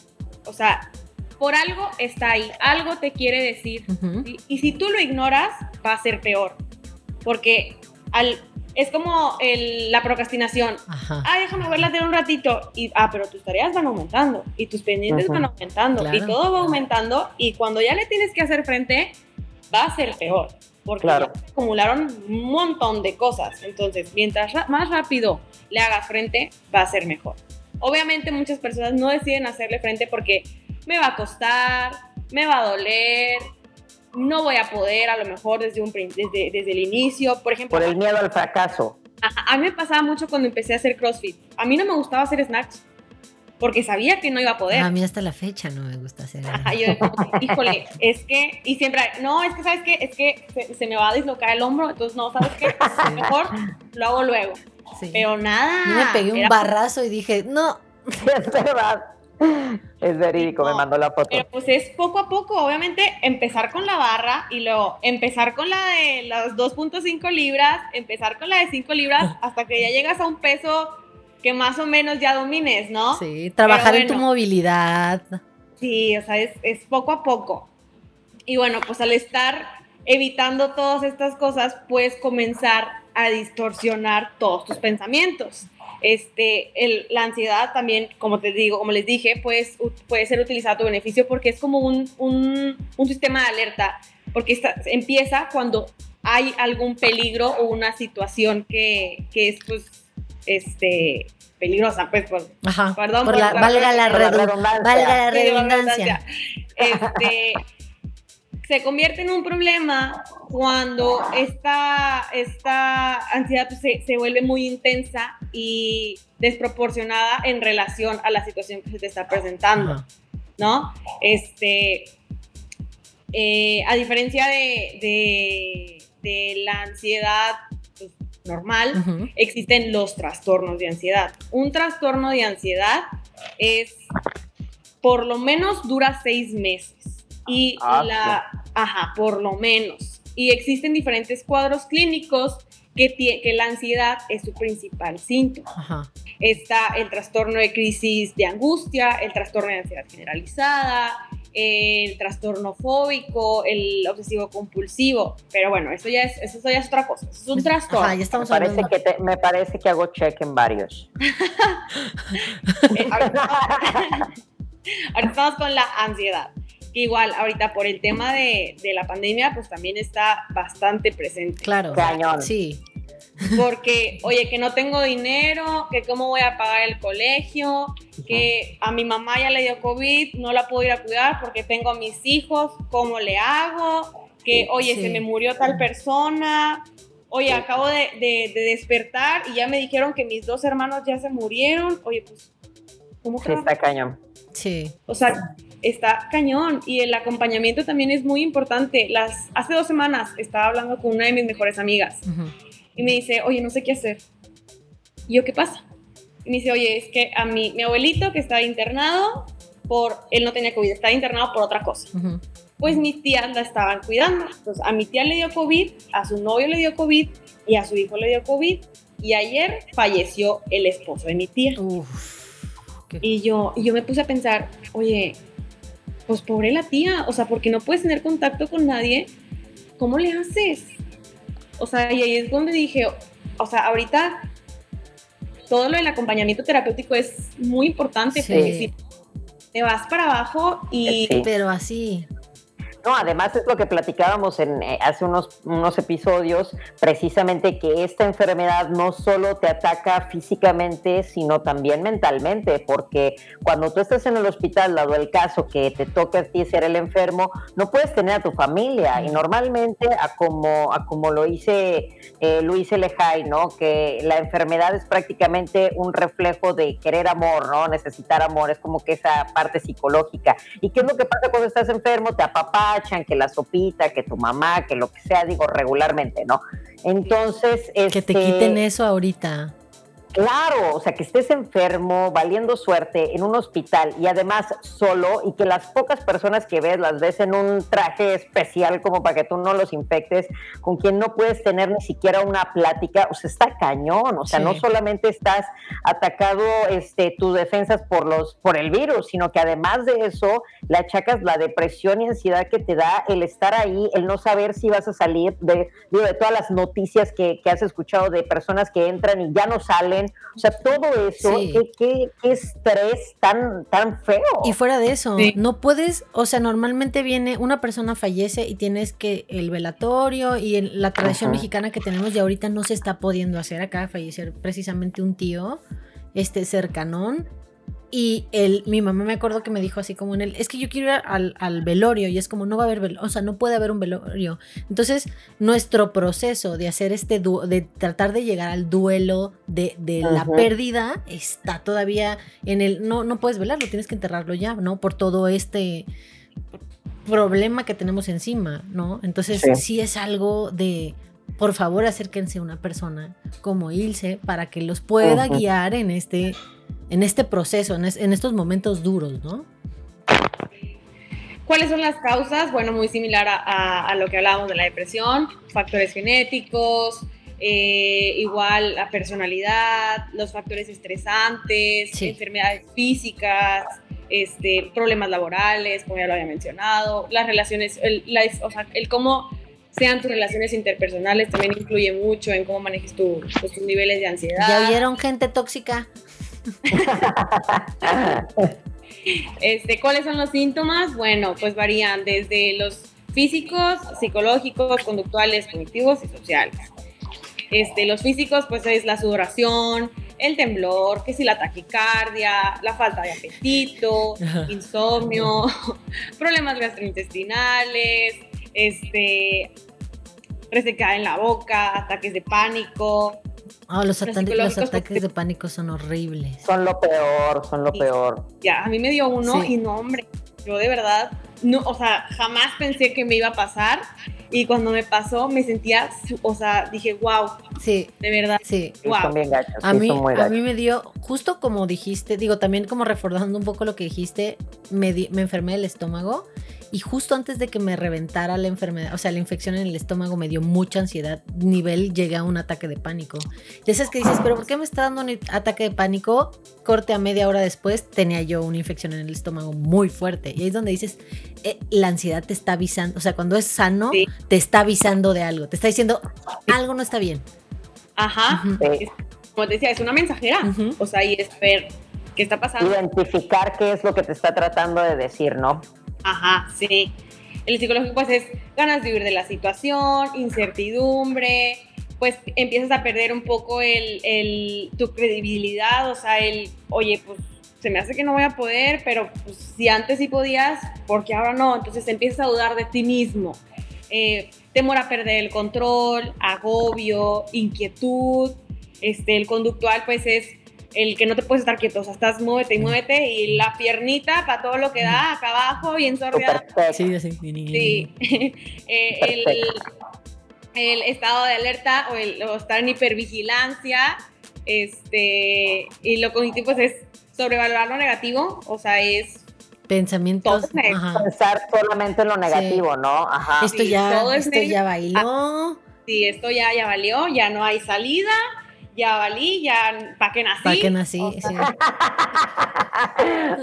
O sea, por algo está ahí, algo te quiere decir. y, y, si tú lo ignoras, va a ser peor. Porque al es como la procrastinación. Ah, déjame verla de un ratito. Y, ah, pero tus tareas van aumentando y tus pendientes van aumentando y todo va aumentando y cuando ya le tienes que hacer frente, va a ser peor. Porque acumularon un montón de cosas. Entonces, mientras más rápido le hagas frente, va a ser mejor. Obviamente muchas personas no deciden hacerle frente porque me va a costar, me va a doler, no voy a poder a lo mejor desde, un, desde, desde el inicio, por ejemplo. Por el miedo al fracaso. a mí me pasaba mucho cuando empecé a hacer CrossFit. A mí no me gustaba hacer snacks porque sabía que no iba a poder. A mí hasta la fecha no me gusta hacer. Ajá, yo, híjole, es que, y siempre, no, es que, ¿sabes qué? Es que se, me va a dislocar el hombro, entonces no, ¿sabes qué? Mejor lo hago luego. Pero nada. Yo me pegué un barrazo y dije, no. Es verdad. Es verídico, me mandó la foto. Pero pues es poco a poco, obviamente, empezar con la barra y luego empezar con la de las 2.5 libras, empezar con la de 5 libras hasta que ya llegas a un peso que más o menos ya domines, ¿no? Sí, trabajar en tu movilidad. Sí, o sea, es, es poco a poco. Y bueno, pues al estar evitando todas estas cosas, puedes comenzar a distorsionar todos tus pensamientos. Este, el, la ansiedad también, como te digo, como les dije, pues, puede ser utilizada a tu beneficio porque es como un, un, un sistema de alerta, porque empieza cuando hay algún peligro o una situación que, que es, pues, este, peligrosa, pues, por, perdón. Por la, valga, la, redundancia. Valga la redundancia. Este, se convierte en un problema cuando esta, esta ansiedad se, se, vuelve muy intensa y desproporcionada en relación a la situación que se te está presentando, ¿no? Este, eh, a diferencia de, de, de la ansiedad pues, normal, existen los trastornos de ansiedad. Un trastorno de ansiedad es, por lo menos dura seis meses y ah, la, ajá, por lo menos. Y existen diferentes cuadros clínicos que, que la ansiedad es su principal síntoma. Está el trastorno de crisis de angustia, el trastorno de ansiedad generalizada, el trastorno fóbico, el obsesivo compulsivo, pero bueno, eso ya es, eso ya es otra cosa, es un trastorno. Ajá, ya estamos me, parece que te- me parece que hago check en varios. Eh, ahorita, ahorita estamos con la ansiedad, que igual ahorita por el tema de, de la pandemia, pues también está bastante presente. Claro. Cañón. Sí. Porque, oye, que no tengo dinero, que cómo voy a pagar el colegio, que a mi mamá ya le dio COVID, no la puedo ir a cuidar porque tengo a mis hijos, ¿cómo le hago? Que, oye, Sí. se me murió tal persona, oye, acabo de, de- de despertar y ya me dijeron que mis dos hermanos ya se murieron, oye, pues, ¿cómo Sí, trabajo? está cañón. Sí. O sea, está cañón y el acompañamiento también es muy importante. Las, hace dos semanas estaba hablando con una de mis mejores amigas Ujú. y me dice, oye, no sé qué hacer. Y yo, ¿qué pasa? Y me dice, oye, es que a mi, mi abuelito que estaba internado, por, él no tenía COVID, estaba internado por otra cosa. Ujú. Pues mis tías la estaban cuidando. Entonces, a mi tía le dio COVID, a su novio le dio COVID y a su hijo le dio COVID. Y ayer falleció el esposo de mi tía. Uf. Y yo, y yo me puse a pensar, oye, pues pobre la tía, o sea, porque no puedes tener contacto con nadie, ¿cómo le haces? O sea, y ahí es donde dije, o sea, ahorita todo lo del acompañamiento terapéutico es muy importante, Sí. porque si te vas para abajo y Sí. Pero así. No, además es lo que platicábamos en, eh, hace unos, unos episodios, precisamente que esta enfermedad no solo te ataca físicamente, sino también mentalmente, porque cuando tú estás en el hospital, dado el caso que te toca a ti ser el enfermo, no puedes tener a tu familia. Y normalmente, a como, a como lo dice eh, Luis Elejay, ¿no? Que la enfermedad es prácticamente un reflejo de querer amor, ¿no? Necesitar amor, es como que esa parte psicológica. ¿Y qué es lo que pasa cuando estás enfermo? Te apapachan, que la sopita, que tu mamá, que lo que sea, digo, regularmente, ¿no? Entonces, Que te este, quiten eso ahorita. Claro, o sea, que estés enfermo, valiendo suerte en un hospital y además solo y que las pocas personas que ves las ves en un traje especial como para que tú no los infectes, con quien no puedes tener ni siquiera una plática, o sea, está cañón, o sea, Sí. no solamente estás atacado este tus defensas por los por el virus, sino que además de eso le achacas la depresión y ansiedad que te da el estar ahí, el no saber si vas a salir de digo, de todas las noticias que, que has escuchado de personas que entran y ya no salen, o sea, todo eso, Sí. qué, qué- qué estrés tan, tan feo. Y fuera de eso, Sí. no puedes, o sea, normalmente viene una persona fallece y tienes que el velatorio y el- la tradición Ajá. mexicana que tenemos y ahorita no se está pudiendo hacer. Acaba de fallecer precisamente un tío, este cercanón. Y el, mi mamá me acuerdo que me dijo así como en el, es que yo quiero ir al, al velorio y es como no va a haber velorio, o sea, no puede haber un velorio. Entonces, nuestro proceso de hacer este, de tratar de llegar al duelo de, de la pérdida está todavía en el, no, no puedes velarlo, tienes que enterrarlo ya, ¿no? Por todo este problema que tenemos encima, ¿no? Entonces, Sí. sí es algo de, por favor, acérquense a una persona como Ilse para que los pueda guiar en este, en este proceso, en, es- en estos momentos duros, ¿no? ¿Cuáles son las causas? Bueno, muy similar a, a- a lo que hablábamos de la depresión, factores genéticos, eh, igual la personalidad, los factores estresantes, Sí. enfermedades físicas, este, problemas laborales, como ya lo había mencionado, las relaciones, el, la- o sea, el cómo sean tus relaciones interpersonales también influye mucho en cómo manejes tu- pues, tus niveles de ansiedad. ¿Ya oyeron gente tóxica? Este, ¿Cuáles son los síntomas? Bueno, pues varían desde los físicos, psicológicos, conductuales, cognitivos y sociales. Este, los físicos, pues es la sudoración, el temblor, que si la taquicardia, la falta de apetito, insomnio, problemas gastrointestinales, este, en la boca, ataques de pánico, Ah, los, ata- los ataques de pánico son horribles. Son lo peor, son lo Sí. peor. ya, a mí me dio uno Sí. y no, hombre, yo de verdad, no, o sea, jamás pensé que me iba a pasar Y cuando me pasó, me sentía, o sea, dije, wow. Sí. De verdad. Sí. Wow. Bien gachos, A sí, mí, son muy a mí me dio, justo como dijiste, digo, también como recordando un poco lo que dijiste, me, di- me enfermé del estómago y justo antes de que me reventara la enfermedad, o sea, la infección en el estómago me dio mucha ansiedad, nivel llegué a un ataque de pánico. De esas que dices, pero ¿por qué me está dando un ataque de pánico? Corte a media hora después, tenía yo una infección en el estómago muy fuerte. Y ahí es donde dices, eh, la ansiedad te está avisando, o sea, cuando es sano, Sí. Te está avisando de algo, te está diciendo, algo no está bien. Ajá. Ujú. Sí. Como te decía, es una mensajera. Ujú. O sea, y es ver qué está pasando. Identificar qué es lo que te está tratando de decir, ¿no? Ajá, sí. El psicológico pues es ganas de huir de la situación, incertidumbre, pues empiezas a perder un poco el, el- tu credibilidad, o sea, el, oye, pues se me hace que no voy a poder, pero pues, si antes sí podías, ¿por qué ahora no? Entonces empiezas a dudar de ti mismo. Eh, temor a perder el control, agobio, inquietud, este, el conductual pues es el que no te puedes estar quieto, o sea, estás muévete y muévete y la piernita para todo lo que da acá abajo, bien sordeada. Sí, así. Sí. Eh, el, el estado de alerta o, el, o estar en hipervigilancia, este, y lo cognitivo pues es sobrevalorar lo negativo, o sea, es Pensamientos. Todo ajá. Pensar solamente en lo negativo, ¿no? Ajá. Esto Sí, ya, todo es esto ya bailó. si esto ya, ya valió, ya no hay salida, ya valí, ya para qué nací. ¿Para qué nací? O Sí. sea,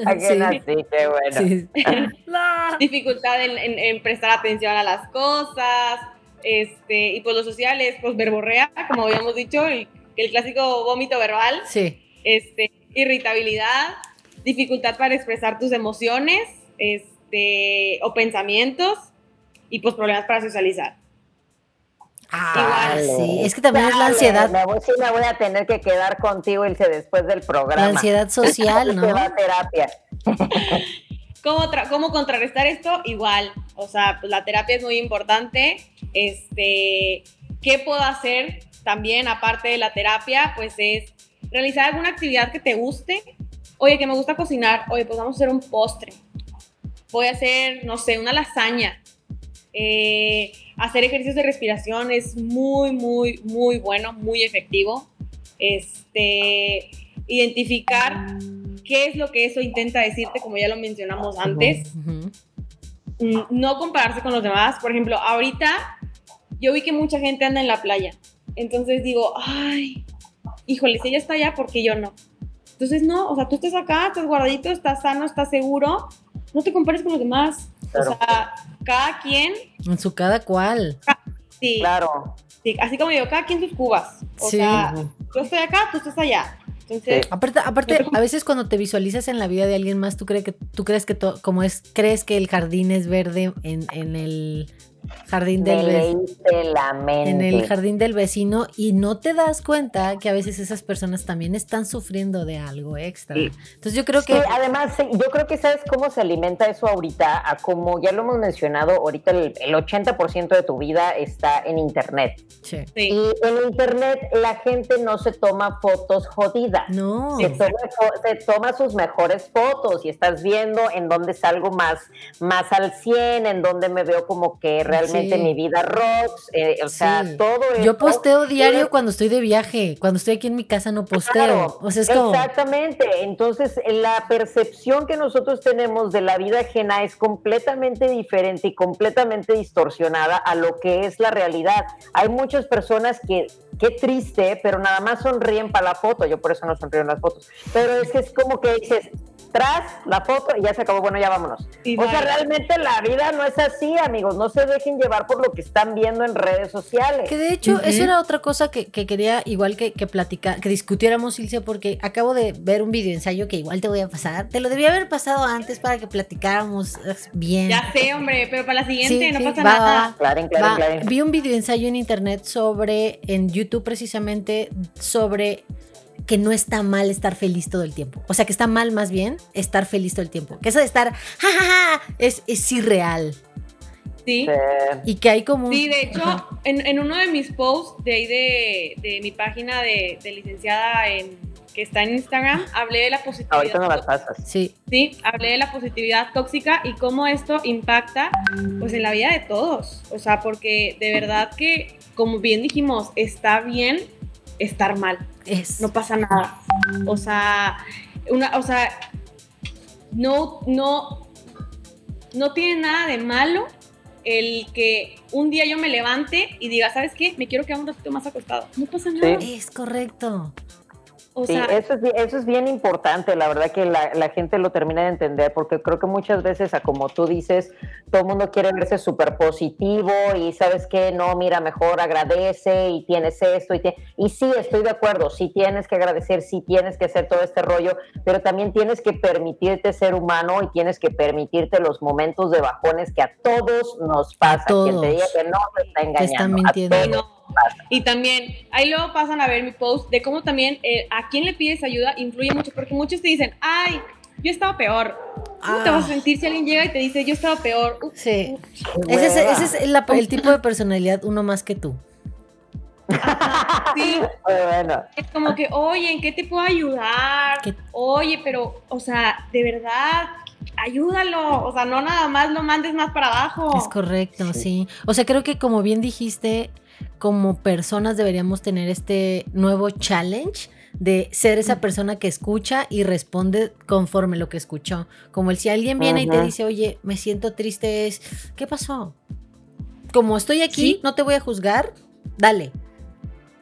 ¿A qué Sí. nací? Qué bueno. Sí. dificultad en, en- en prestar atención a las cosas, este, y pues lo social es pues verborrea, como habíamos dicho, el, el clásico vómito verbal, Sí. este, irritabilidad, dificultad para expresar tus emociones, este, o pensamientos, y pues problemas para socializar. Ah, Dale. sí. Es que también es la Dale, ansiedad, Me voy, sí, me voy a tener que quedar contigo, Ilse, después del programa. la ansiedad social, Se ¿no? va a terapia. ¿Cómo, tra- ¿Cómo contrarrestar esto? Igual, o sea, pues la terapia es muy importante. Este, ¿Qué puedo hacer también aparte de la terapia? Pues es realizar alguna actividad que te guste. Oye, que me gusta cocinar. Oye, pues vamos a hacer un postre. Voy a hacer, no sé, una lasaña. Eh, hacer ejercicios de respiración es muy, muy, muy bueno, muy efectivo. Este, identificar qué es lo que eso intenta decirte, como ya lo mencionamos antes. Mm, No compararse con los demás. Por ejemplo, ahorita yo vi que mucha gente anda en la playa. Entonces digo, ay, híjole, si ella está allá, ¿por qué yo no? Entonces, no, o sea, tú estás acá, estás guardadito, estás sano, estás seguro. No te compares con los demás. Claro. O sea, cada quien, En su cada cual. sí, Claro. sí, así como digo, cada quien sus cubas. O Sí. sea, yo estoy acá, tú estás allá. Entonces, Sí. Aparte, aparte, Yo a veces cuando te visualizas en la vida de alguien más, tú crees que, tú crees que to- como es, crees que el jardín es verde en, en el jardín del vecino. leíste la mente. en el jardín del vecino y no te das cuenta que a veces esas personas también están sufriendo de algo extra. Sí. Entonces yo creo Sí, que además, sí, yo creo que sabes cómo se alimenta eso ahorita, a como ya lo hemos mencionado, ahorita el, el 80% de tu vida está en Internet. sí. Y en Internet la gente no se toma fotos jodidas. no, Se toma, se toma sus mejores fotos y estás viendo en dónde salgo más, más al 100, en dónde me veo como que realmente Sí. mi vida rocks, eh, o sea, todo eso. yo posteo diario cuando estoy de viaje, cuando estoy aquí en mi casa no posteo. Claro, o sea, es como Exactamente. Entonces, la percepción que nosotros tenemos de la vida ajena es completamente diferente y completamente distorsionada a lo que es la realidad. Hay muchas personas que, qué triste, pero nada más sonríen para la foto. Yo por eso no sonrío en las fotos. Pero es que es como que dices, tras la foto y ya se acabó, bueno, ya vámonos. Y o sea, realmente la vida no es así, amigos. No se dejen llevar por lo que están viendo en redes sociales. Que de hecho, Ujú. eso era otra cosa que, que quería igual que, que platicar, que discutiéramos, Ilse, porque acabo de ver un video ensayo que igual te voy a pasar. Te lo debía haber pasado antes para que platicáramos bien. Ya sé, hombre, pero para la siguiente Sí, no sí, pasa va, nada. va. Claro, claro, Va, claro. Vi un video ensayo en internet sobre, en YouTube precisamente, sobre que no está mal estar feliz todo el tiempo. O sea, que está mal más bien estar feliz todo el tiempo. Que eso de estar, ja, ja, ja, es, es irreal. Sí. Y que hay como un... Sí, de hecho, en, en uno de mis posts de ahí de, de mi página de, de licenciada en, que está en Instagram, hablé de la positividad. Ahorita no las pasas. Sí. Sí, hablé de la positividad tóxica y cómo esto impacta pues en la vida de todos. O sea, porque de verdad que, como bien dijimos, está bien estar mal. Es. No pasa nada. O sea, una, o sea, no, no, no tiene nada de malo el que un día yo me levante y diga, ¿sabes qué? Me quiero quedar un ratito más acostado. No pasa nada. Es correcto. O sí, sea, eso es, bien- eso es bien importante, la verdad que la, la gente lo termina de entender, porque creo que muchas veces, a como tú dices, todo el mundo quiere verse súper positivo y sabes que no, mira, mejor agradece y tienes esto. Y, y sí, estoy de acuerdo, sí tienes que agradecer, sí tienes que hacer todo este rollo, pero también tienes que permitirte ser humano y tienes que permitirte los momentos de bajones que a todos nos pasa. Quien te diga que no, te está engañando. está a mintiendo. Y también, ahí luego pasan a ver mi post de cómo también eh, a quién le pides ayuda influye mucho, porque muchos te dicen, ay, yo he estado peor. ¿Cómo te Ah. vas a sentir si alguien llega y te dice, yo he estado peor? Sí. Ese es, hueva. ese es el, el tipo de personalidad uno más que tú. sí, Muy bueno. es como que, oye, ¿en qué te puedo ayudar? ¿Qué? Oye, pero, o sea, de verdad, ayúdalo. O sea, no nada más lo mandes más para abajo. Es correcto, Sí. sí. O sea, creo que como bien dijiste, como personas deberíamos tener este nuevo challenge de ser esa persona que escucha y responde conforme lo que escuchó. Como el si alguien viene y te dice, oye, me siento triste, es, ¿qué pasó? Como estoy aquí, Sí. no te voy a juzgar, dale.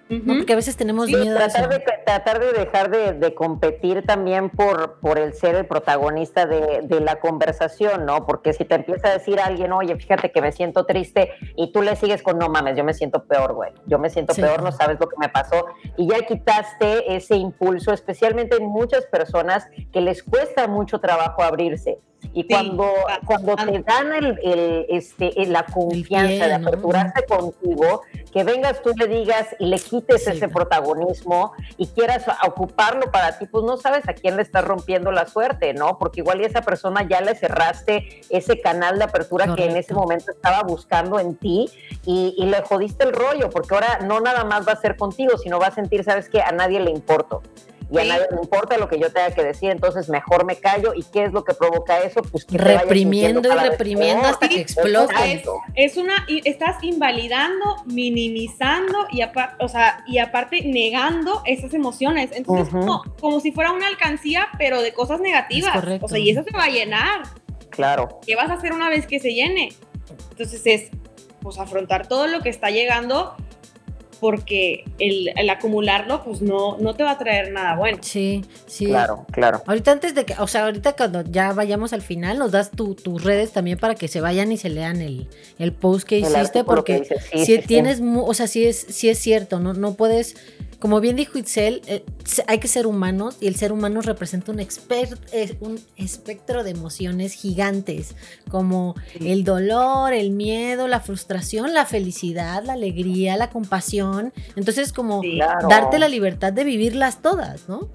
Porque a veces tenemos Sí, miedo a tratar de, tratar de dejar de, de competir también por, por el ser el protagonista de, de la conversación, ¿no? Porque si te empieza a decir alguien, oye, fíjate que me siento triste y tú le sigues con, no mames, yo me siento peor, güey, yo me siento Sí. peor, no sabes lo que me pasó, y ya quitaste ese impulso, especialmente en muchas personas que les cuesta mucho trabajo abrirse. Y Sí, cuando, bastante. cuando te dan el, el, este, la confianza pie, de ¿no? aperturarse contigo, que vengas tú le digas y le quites Sí. ese protagonismo y quieras ocuparlo para ti, pues no sabes a quién le estás rompiendo la suerte, ¿no? Porque igual y esa persona ya le cerraste ese canal de apertura que en ese momento estaba buscando en ti y, y le jodiste el rollo, porque ahora no nada más va a ser contigo, sino va a sentir, ¿sabes que A nadie le importo. Y a nadie le importa lo que yo tenga que decir, entonces mejor me callo. ¿Y qué es lo que provoca eso? Pues que Reprimiendo y vez reprimiendo hasta que explote. exacto. Es una, estás invalidando, minimizando y, apar- o sea, y aparte negando esas emociones. Entonces, como, como si fuera una alcancía, pero de cosas negativas. Es correcto. O sea, y eso se va a llenar. Claro. ¿Qué vas a hacer una vez que se llene? Entonces es, pues, afrontar todo lo que está llegando, porque el, el acumularlo, pues, no, no te va a traer nada bueno. Sí, sí. Claro, claro. Ahorita antes de que, o sea, ahorita cuando ya vayamos al final, nos das tu- tus redes también para que se vayan y se lean el, el post que El hiciste, que porque dices, sí, si sí, sí. tienes, mu- o sea, sí es, sí es cierto, no, no puedes, como bien dijo Itzel, eh, hay que ser humanos y el ser humano representa un, eh, espectro de emociones gigantes, como el dolor, el miedo, la frustración, la felicidad, la alegría, la compasión. Entonces, como Sí. Claro. darte la libertad de vivirlas todas, ¿no?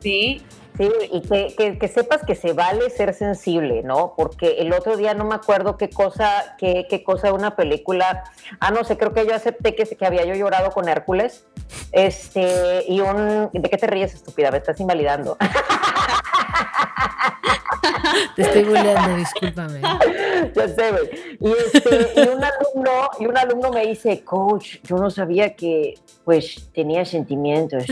Sí, Sí, y que, que- que sepas que se vale ser sensible, ¿no? Porque el otro día no me acuerdo qué cosa, qué, qué cosa de una película. Ah, no sé, creo que yo acepté que, que había yo llorado con Hércules. Este, y un. ¿De qué te ríes, estúpida? Me estás invalidando. Te estoy bulleando, discúlpame. ya sé, güey. Y, este, y un alumno, y un alumno me dice, coach, yo no sabía que pues tenía sentimientos.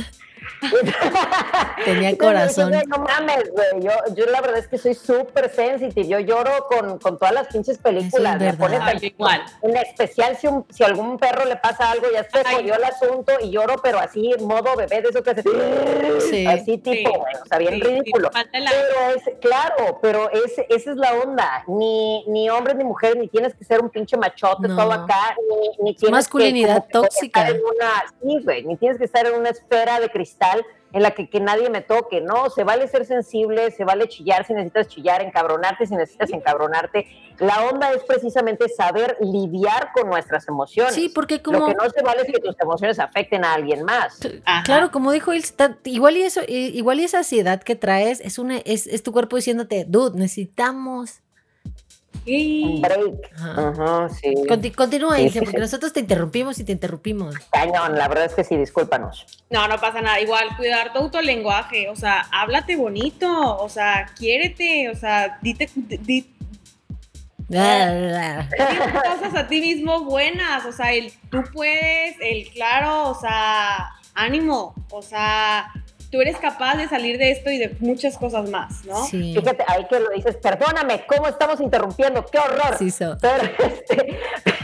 Tenía corazón. güey, No mames, güey. Yo, yo la verdad es que soy súper sensitive. Yo lloro con, con todas las pinches películas. Es Me pone verdad. tan- Ay, igual. En especial si, un- si a algún perro le pasa algo, ya se jodió el asunto y lloro, pero así en modo bebé de eso que hace. Sí. Así tipo, Sí. o sea, bien Sí, ridículo. Pero es, claro, pero es, esa es la onda. Ni, ni hombres ni mujeres, ni tienes que ser un pinche machote No. todo acá, ni, ni tienes Masculinidad que, como que tóxica. estar en una, sí, güey, ni tienes que estar en una esfera de cristal en la que, que nadie me toque, ¿no? Se vale ser sensible, se vale chillar si necesitas chillar, encabronarte si necesitas encabronarte. La onda es precisamente saber lidiar con nuestras emociones. Sí, porque Lo como... que no se vale es que tus emociones afecten a alguien más. Ajá. Claro, como dijo él, igual y eso, igual y esa ansiedad que traes es una, es, es tu cuerpo diciéndote, dude, necesitamos Un break. Ajá. sí. continúa, porque nosotros te interrumpimos y te interrumpimos. Cañón, la verdad es que sí, discúlpanos. No, no pasa nada. Igual, cuidar tu autolenguaje. O sea, háblate bonito. O sea, quiérete. O sea, dite. Di, cosas a ti mismo buenas. O sea, el tú puedes, el claro, o sea, ánimo. O sea, tú eres capaz de salir de esto y de muchas cosas más, ¿no? Sí. Fíjate, ahí que lo dices, perdóname, ¿cómo estamos interrumpiendo? ¡Qué horror! Sí, pero, este,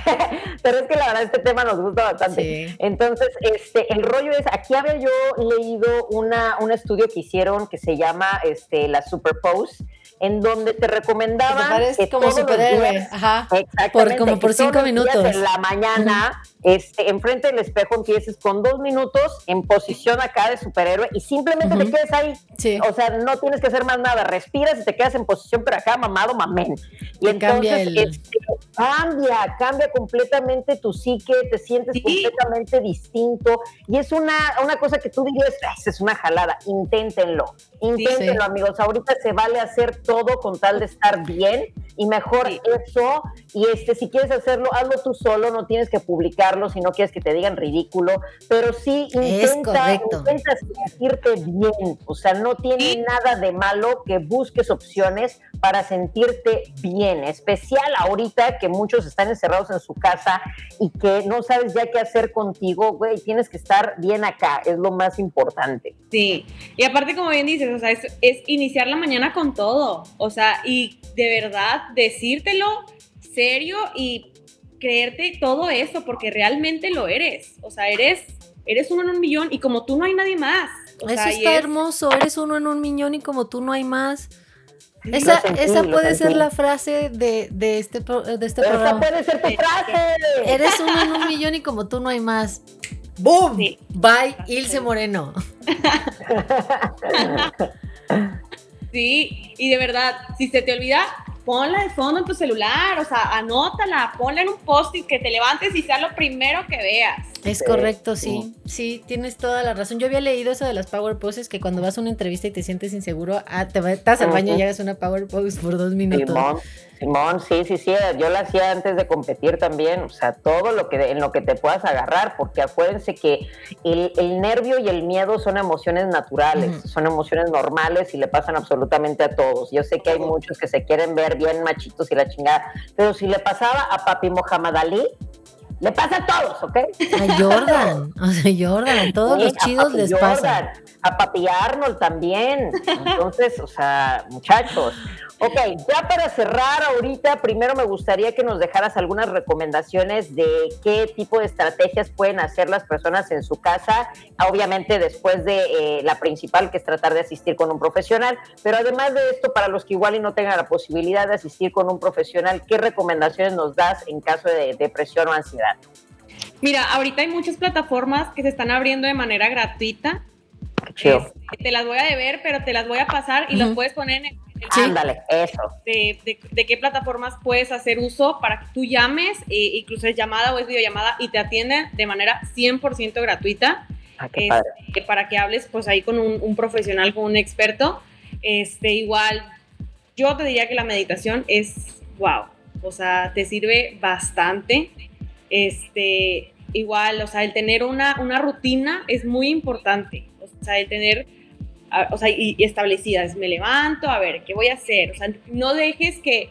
pero, es que la verdad este tema nos gusta bastante. Entonces, este, el rollo es, aquí había yo leído una, un estudio que hicieron que se llama este, la Superpose, en donde te recomendaban que como superhéroe, ajá, por como por cinco minutos en la mañana, este, enfrente del espejo empieces con dos minutos en posición acá de superhéroe y simplemente te quedes ahí, sí. o sea, no tienes que hacer más nada, respiras y te quedas en posición pero acá mamado mamén. Y entonces cambia, este, cambia, cambia completamente tu psique, te sientes completamente distinto y es una, una cosa que tú dirías, es una jalada, inténtenlo, inténtenlo amigos, ahorita se vale hacer todo con tal de estar bien y mejor eso. Y este, si quieres hacerlo, hazlo tú solo, no tienes que publicarlo si no quieres que te digan ridículo, pero sí intenta, intenta sentirte bien. O sea, no tiene nada de malo que busques opciones para sentirte bien, especial ahorita que muchos están encerrados en su casa y que no sabes ya qué hacer contigo, güey, tienes que estar bien acá, es lo más importante. Sí, y aparte como bien dices, o sea, es, es iniciar la mañana con todo, o sea, y de verdad decírtelo serio y creerte todo eso, porque realmente lo eres, o sea, eres, eres uno en un millón y como tú no hay nadie más. eso está hermoso, eres uno en un millón y como tú no hay más. Esa, esa puede ser la frase de, de este, de este programa. Esa puede ser tu frase. Eres uno en un millón y como tú no hay más. ¡Boom! Bye, Ilse Moreno. Sí, y de verdad, si se te olvida, ponla de fondo en tu celular, o sea, anótala, ponla en un post-it que te levantes y sea lo primero que veas. Es correcto, sí, sí, tienes toda la razón. Yo había leído eso de las power poses, que cuando vas a una entrevista y te sientes inseguro, ah, te vas al baño y hagas una power pose por dos minutos. Simón, sí, sí, sí, yo la hacía antes de competir también, o sea, todo lo que en lo que te puedas agarrar, porque acuérdense que el, nervio y el miedo son emociones naturales, son emociones normales y le pasan absolutamente a todos. Yo sé que hay muchos que se quieren ver bien machitos y la chingada, pero si le pasaba a Papi Mohamed Ali, le pasa a todos, ¿ok? A Jordan, o sea, Jordan, a todos los chidos les pasa. A Papi Arnold también. Entonces, o sea, muchachos. Ok, ya para cerrar ahorita, primero me gustaría que nos dejaras algunas recomendaciones de qué tipo de estrategias pueden hacer las personas en su casa, obviamente después de eh, la principal, que es tratar de asistir con un profesional, pero además de esto, para los que igual y no tengan la posibilidad de asistir con un profesional, ¿qué recomendaciones nos das en caso de depresión o ansiedad? Mira, ahorita hay muchas plataformas que se están abriendo de manera gratuita. Este, te las voy a deber, pero te las voy a pasar y las puedes poner en Ándale, eso. De, qué plataformas puedes hacer uso para que tú llames, e incluso es llamada o es videollamada, y te atienden de manera 100% gratuita. Ah, este, para que hables pues ahí con un, profesional, con un experto. Este, igual, yo te diría que la meditación es wow. O sea, te sirve bastante. Este, igual, o sea, el tener una, una rutina es muy importante. O sea, el tener o sea, y, establecidas. Me levanto, a ver, ¿qué voy a hacer? O sea, no dejes que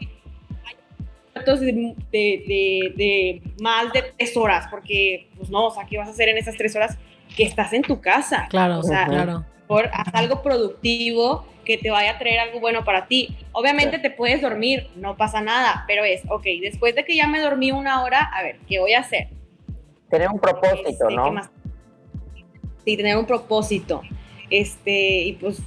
de, de, de, más de tres horas, porque, pues no, o sea, ¿qué vas a hacer en esas tres horas que estás en tu casa? Claro, o sea, claro. Por, haz algo productivo que te vaya a traer algo bueno para ti. Obviamente te puedes dormir, no pasa nada, pero es, ok, después de que ya me dormí una hora, a ver, ¿qué voy a hacer? Tener un propósito, este, ¿no? Sí, tener un propósito. Este, y pues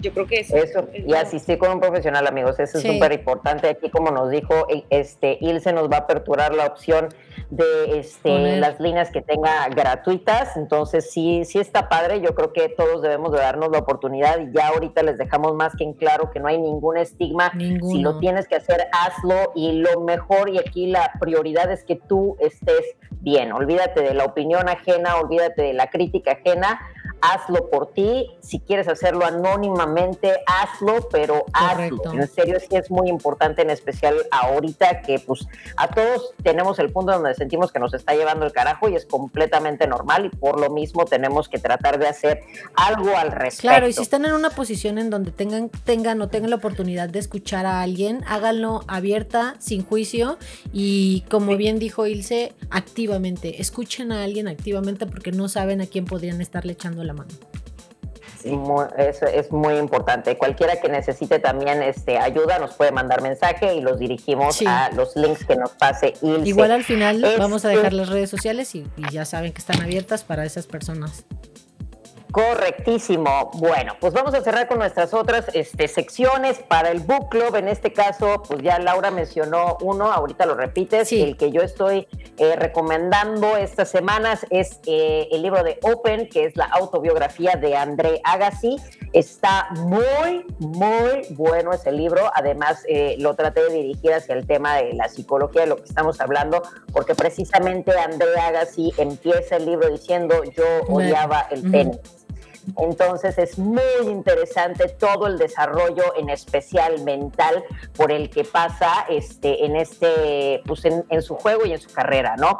yo creo que eso. Eso, y asistir con un profesional, amigos, eso es súper importante. Aquí, como nos dijo, e, este, Ilse nos va a aperturar la opción de este, las líneas que tenga gratuitas. Entonces, sí, sí está padre. Yo creo que todos debemos de darnos la oportunidad y ya ahorita les dejamos más que en claro que no hay ningún estigma. Si lo tienes que hacer, hazlo y lo mejor y aquí la prioridad es que tú estés bien. Olvídate de la opinión ajena, olvídate de la crítica ajena hazlo por ti. Si quieres hacerlo anónimamente, hazlo, pero hazlo. En serio, sí es muy importante, en especial ahorita que pues a todos tenemos el punto donde sentimos que nos está llevando el carajo y es completamente normal y por lo mismo tenemos que tratar de hacer algo al respecto. Claro, y si están en una posición en donde tengan, tengan o tengan la oportunidad de escuchar a alguien, háganlo abierta, sin juicio y como bien dijo Ilse, activamente. Escuchen a alguien activamente porque no saben a quién podrían estarle echando la mano. Sí, es, es, muy importante. Cualquiera que necesite también este, ayuda nos puede mandar mensaje y los dirigimos a los links que nos pase. Ilse. Igual al final vamos a dejar las redes sociales y ya saben que están abiertas para esas personas. Correctísimo. Bueno, pues vamos a cerrar con nuestras otras este, secciones para el book club. En este caso, pues ya Laura mencionó uno, ahorita lo repites. El que yo estoy eh, recomendando estas semanas es eh, el libro de Open, que es la autobiografía de André Agassi. Está muy, muy bueno ese libro. Además, eh, lo traté de dirigir hacia el tema de la psicología, de lo que estamos hablando, porque precisamente André Agassi empieza el libro diciendo yo odiaba el tenis. Entonces es muy interesante todo el desarrollo, en especial mental, por el que pasa este, en este, pues en, su juego y en su carrera, ¿no?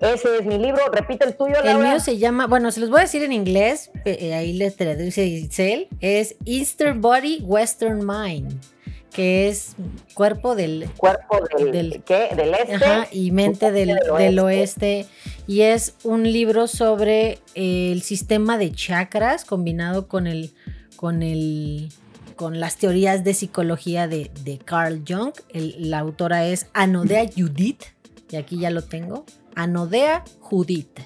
Ese es mi libro. Repite el tuyo, Laura. El mío se llama, bueno, se los voy a decir en inglés, eh, ahí le traduce Itzel, es Eastern Body, Western Mind que es cuerpo del cuerpo del, ¿qué? del este ajá, y mente del, del, oeste. y es un libro sobre el sistema de chakras combinado con el con el con las teorías de psicología de, de Carl Jung. la autora es Anodea Judith, y aquí ya lo tengo. Anodea Judith.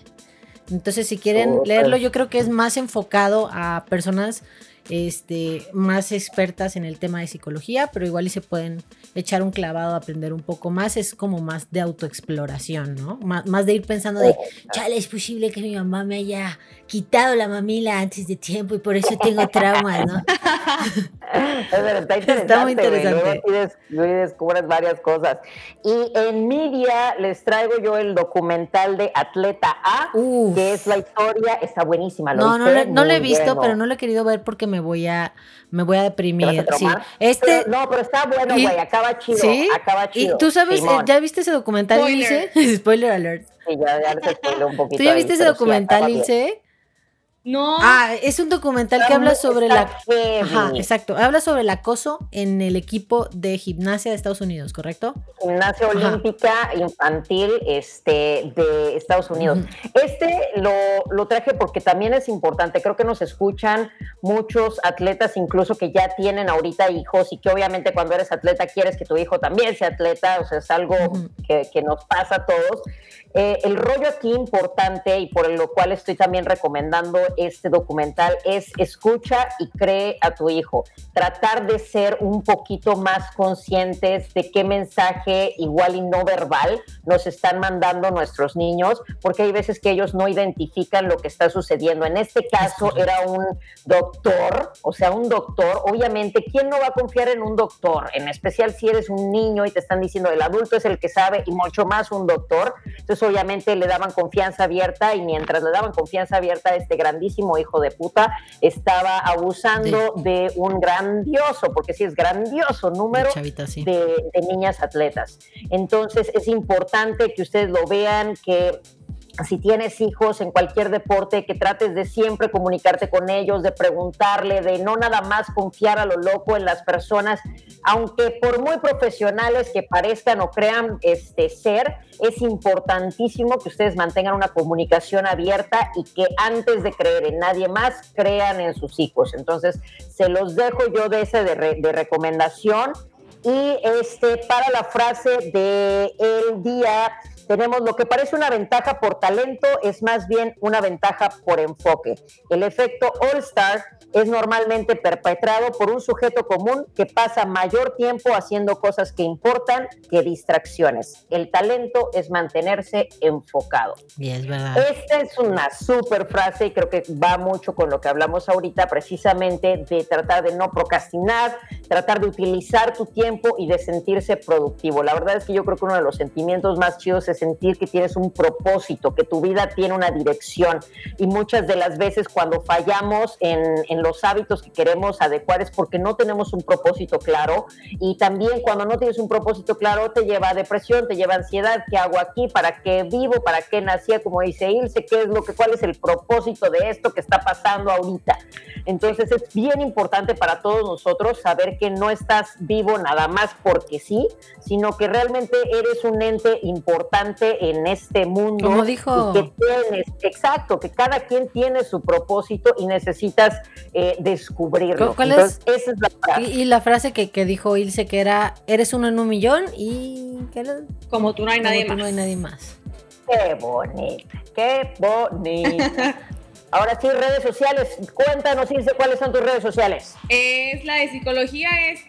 Entonces, si quieren leerlo, yo creo que es más enfocado a personas este, más expertas en el tema de psicología, pero igual y se pueden echar un clavado aprender un poco más, es como más de autoexploración, ¿no? más de ir pensando de, chale, es posible que mi mamá me haya quitado la mamila antes de tiempo y por eso tengo traumas, ¿no? está, está muy interesante. Luego descubres varias cosas. Y en media les traigo yo el documental de Atleta A, que es la historia, está buenísima. no, no, no, lo he visto, pero no lo he querido ver porque me voy a, me voy a deprimir. sí. Este, no, pero está bueno, güey, acaba chido. ¿sí? Acaba chido. Y tú sabes, eh, ¿ya viste ese documental, Ilse? Spoiler alert. Sí, ya, ya les un poquito. ¿Tú ya viste ese documental, Ilse? No. Ah, es un documental que habla sobre la. Ajá, exacto. Habla sobre el acoso en el equipo de gimnasia de Estados Unidos, ¿correcto? Gimnasia olímpica infantil este, de Estados Unidos. Este lo, lo, traje porque también es importante. Creo que nos escuchan muchos atletas, incluso que ya tienen ahorita hijos y que obviamente cuando eres atleta quieres que tu hijo también sea atleta. O sea, es algo que, que nos pasa a todos. Eh, el rollo aquí importante y por lo cual estoy también recomendando este documental es escucha y cree a tu hijo. Tratar de ser un poquito más conscientes de qué mensaje igual y no verbal nos están mandando nuestros niños, porque hay veces que ellos no identifican lo que está sucediendo. En este caso era un doctor, o sea, un doctor. Obviamente, ¿quién no va a confiar en un doctor? En especial si eres un niño y te están diciendo el adulto es el que sabe y mucho más un doctor. Entonces, obviamente le daban confianza abierta y mientras le daban confianza abierta, este grandísimo hijo de puta estaba abusando de un grandioso, porque sí es grandioso número de, de niñas atletas. Entonces es importante que ustedes lo vean, que si tienes hijos en cualquier deporte, que trates de siempre comunicarte con ellos, de preguntarle, de no nada más confiar a lo loco en las personas, aunque por muy profesionales que parezcan o crean este ser, es importantísimo que ustedes mantengan una comunicación abierta y que antes de creer en nadie más, crean en sus hijos. Entonces, se los dejo yo de ese de, recomendación. Y este, para la frase de el día, tenemos lo que parece una ventaja por talento, es más bien una ventaja por enfoque. El efecto All Star es normalmente perpetrado por un sujeto común que pasa mayor tiempo haciendo cosas que importan que distracciones. El talento es mantenerse enfocado. Bien, es verdad. Esta es una super frase y creo que va mucho con lo que hablamos ahorita, precisamente de tratar de no procrastinar, tratar de utilizar tu tiempo y de sentirse productivo. La verdad es que yo creo que uno de los sentimientos más chidos es sentir que tienes un propósito, que tu vida tiene una dirección. Y muchas de las veces cuando fallamos en, en los hábitos que queremos adecuar es porque no tenemos un propósito claro. Y también cuando no tienes un propósito claro te lleva a depresión, te lleva a ansiedad. ¿Qué hago aquí? ¿Para qué vivo? ¿Para qué nacía? Como dice Ilse, ¿qué es lo que, cuál es el propósito de esto que está pasando ahorita? Entonces es bien importante para todos nosotros saber que no estás vivo nada más porque sí, sino que realmente eres un ente importante en este mundo. Como dijo. que tienes, exacto, que cada quien tiene su propósito y necesitas eh, descubrirlo. ¿Cuál Entonces, es? esa es la frase. Y, y la frase que, que dijo Ilse que era, eres uno en un millón y... ¿qué era? Como tú no hay Como nadie tú más. No hay nadie más. Qué bonita, qué bonita. Ahora sí, redes sociales. Cuéntanos, Ilse, cuáles son tus redes sociales. Es la de psicología es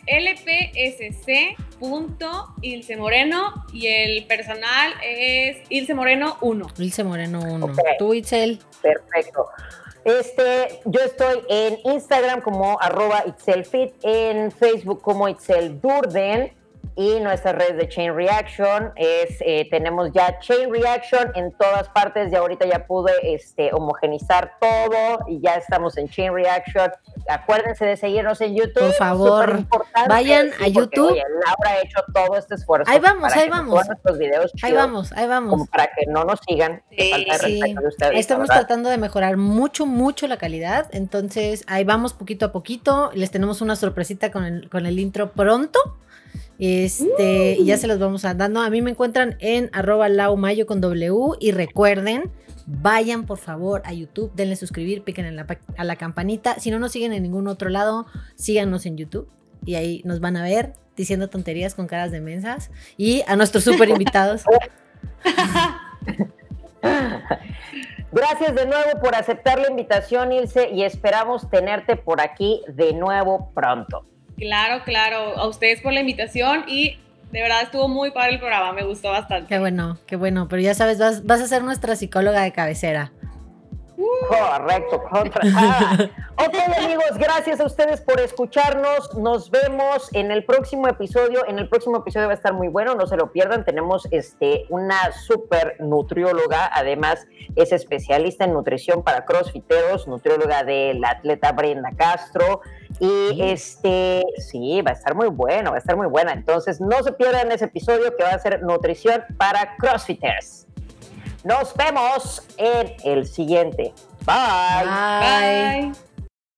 lpsc.ilse Moreno y el personal es Ilse Moreno 1. Ilse Moreno 1. Ok. Tú, Itzel. Perfecto. Este, yo estoy en Instagram como arroba itselfit, en Facebook como Itzel Durden y nuestras redes de Chain Reaction es, eh, tenemos ya Chain Reaction en todas partes y ahorita ya pude este, homogenizar todo y ya estamos en Chain Reaction. Acuérdense de seguirnos en YouTube. Por favor, vayan a porque, YouTube. oye, Laura ha hecho todo este esfuerzo. Ahí vamos, para ahí que vamos. nuestros videos Ahí chidos, vamos, ahí Como vamos. para que no nos sigan. Sí, Sí, de ustedes, estamos tratando de mejorar mucho, mucho la calidad. Entonces, ahí vamos poquito a poquito. Les tenemos una sorpresita con el, con el intro pronto. Este, y ya se los vamos a dando. A mí me encuentran en arroba laumayo con W. Y recuerden, vayan por favor a YouTube, denle suscribir, piquen en la a la campanita. Si no nos siguen en ningún otro lado, síganos en YouTube. Y ahí nos van a ver diciendo tonterías con caras de mensas. Y a nuestros super invitados. Gracias de nuevo por aceptar la invitación, Ilse, y esperamos tenerte por aquí de nuevo pronto. Claro, claro. A ustedes por la invitación y de verdad estuvo muy padre el programa, me gustó bastante. Qué bueno, qué bueno. Pero ya sabes, vas, vas a ser nuestra psicóloga de cabecera. Correcto, contratada. ok, amigos, gracias a ustedes por escucharnos. Nos vemos en el próximo episodio. En el próximo episodio va a estar muy bueno, no se lo pierdan. Tenemos este, una super nutrióloga, además es especialista en nutrición para crossfiteros, nutrióloga de la atleta Brenda Castro. Y este, sí, va a estar muy bueno, va a estar muy buena. Entonces, no se pierdan ese episodio que va a ser nutrición para crossfiters. Nos vemos en el siguiente. Bye. Bye. Bye.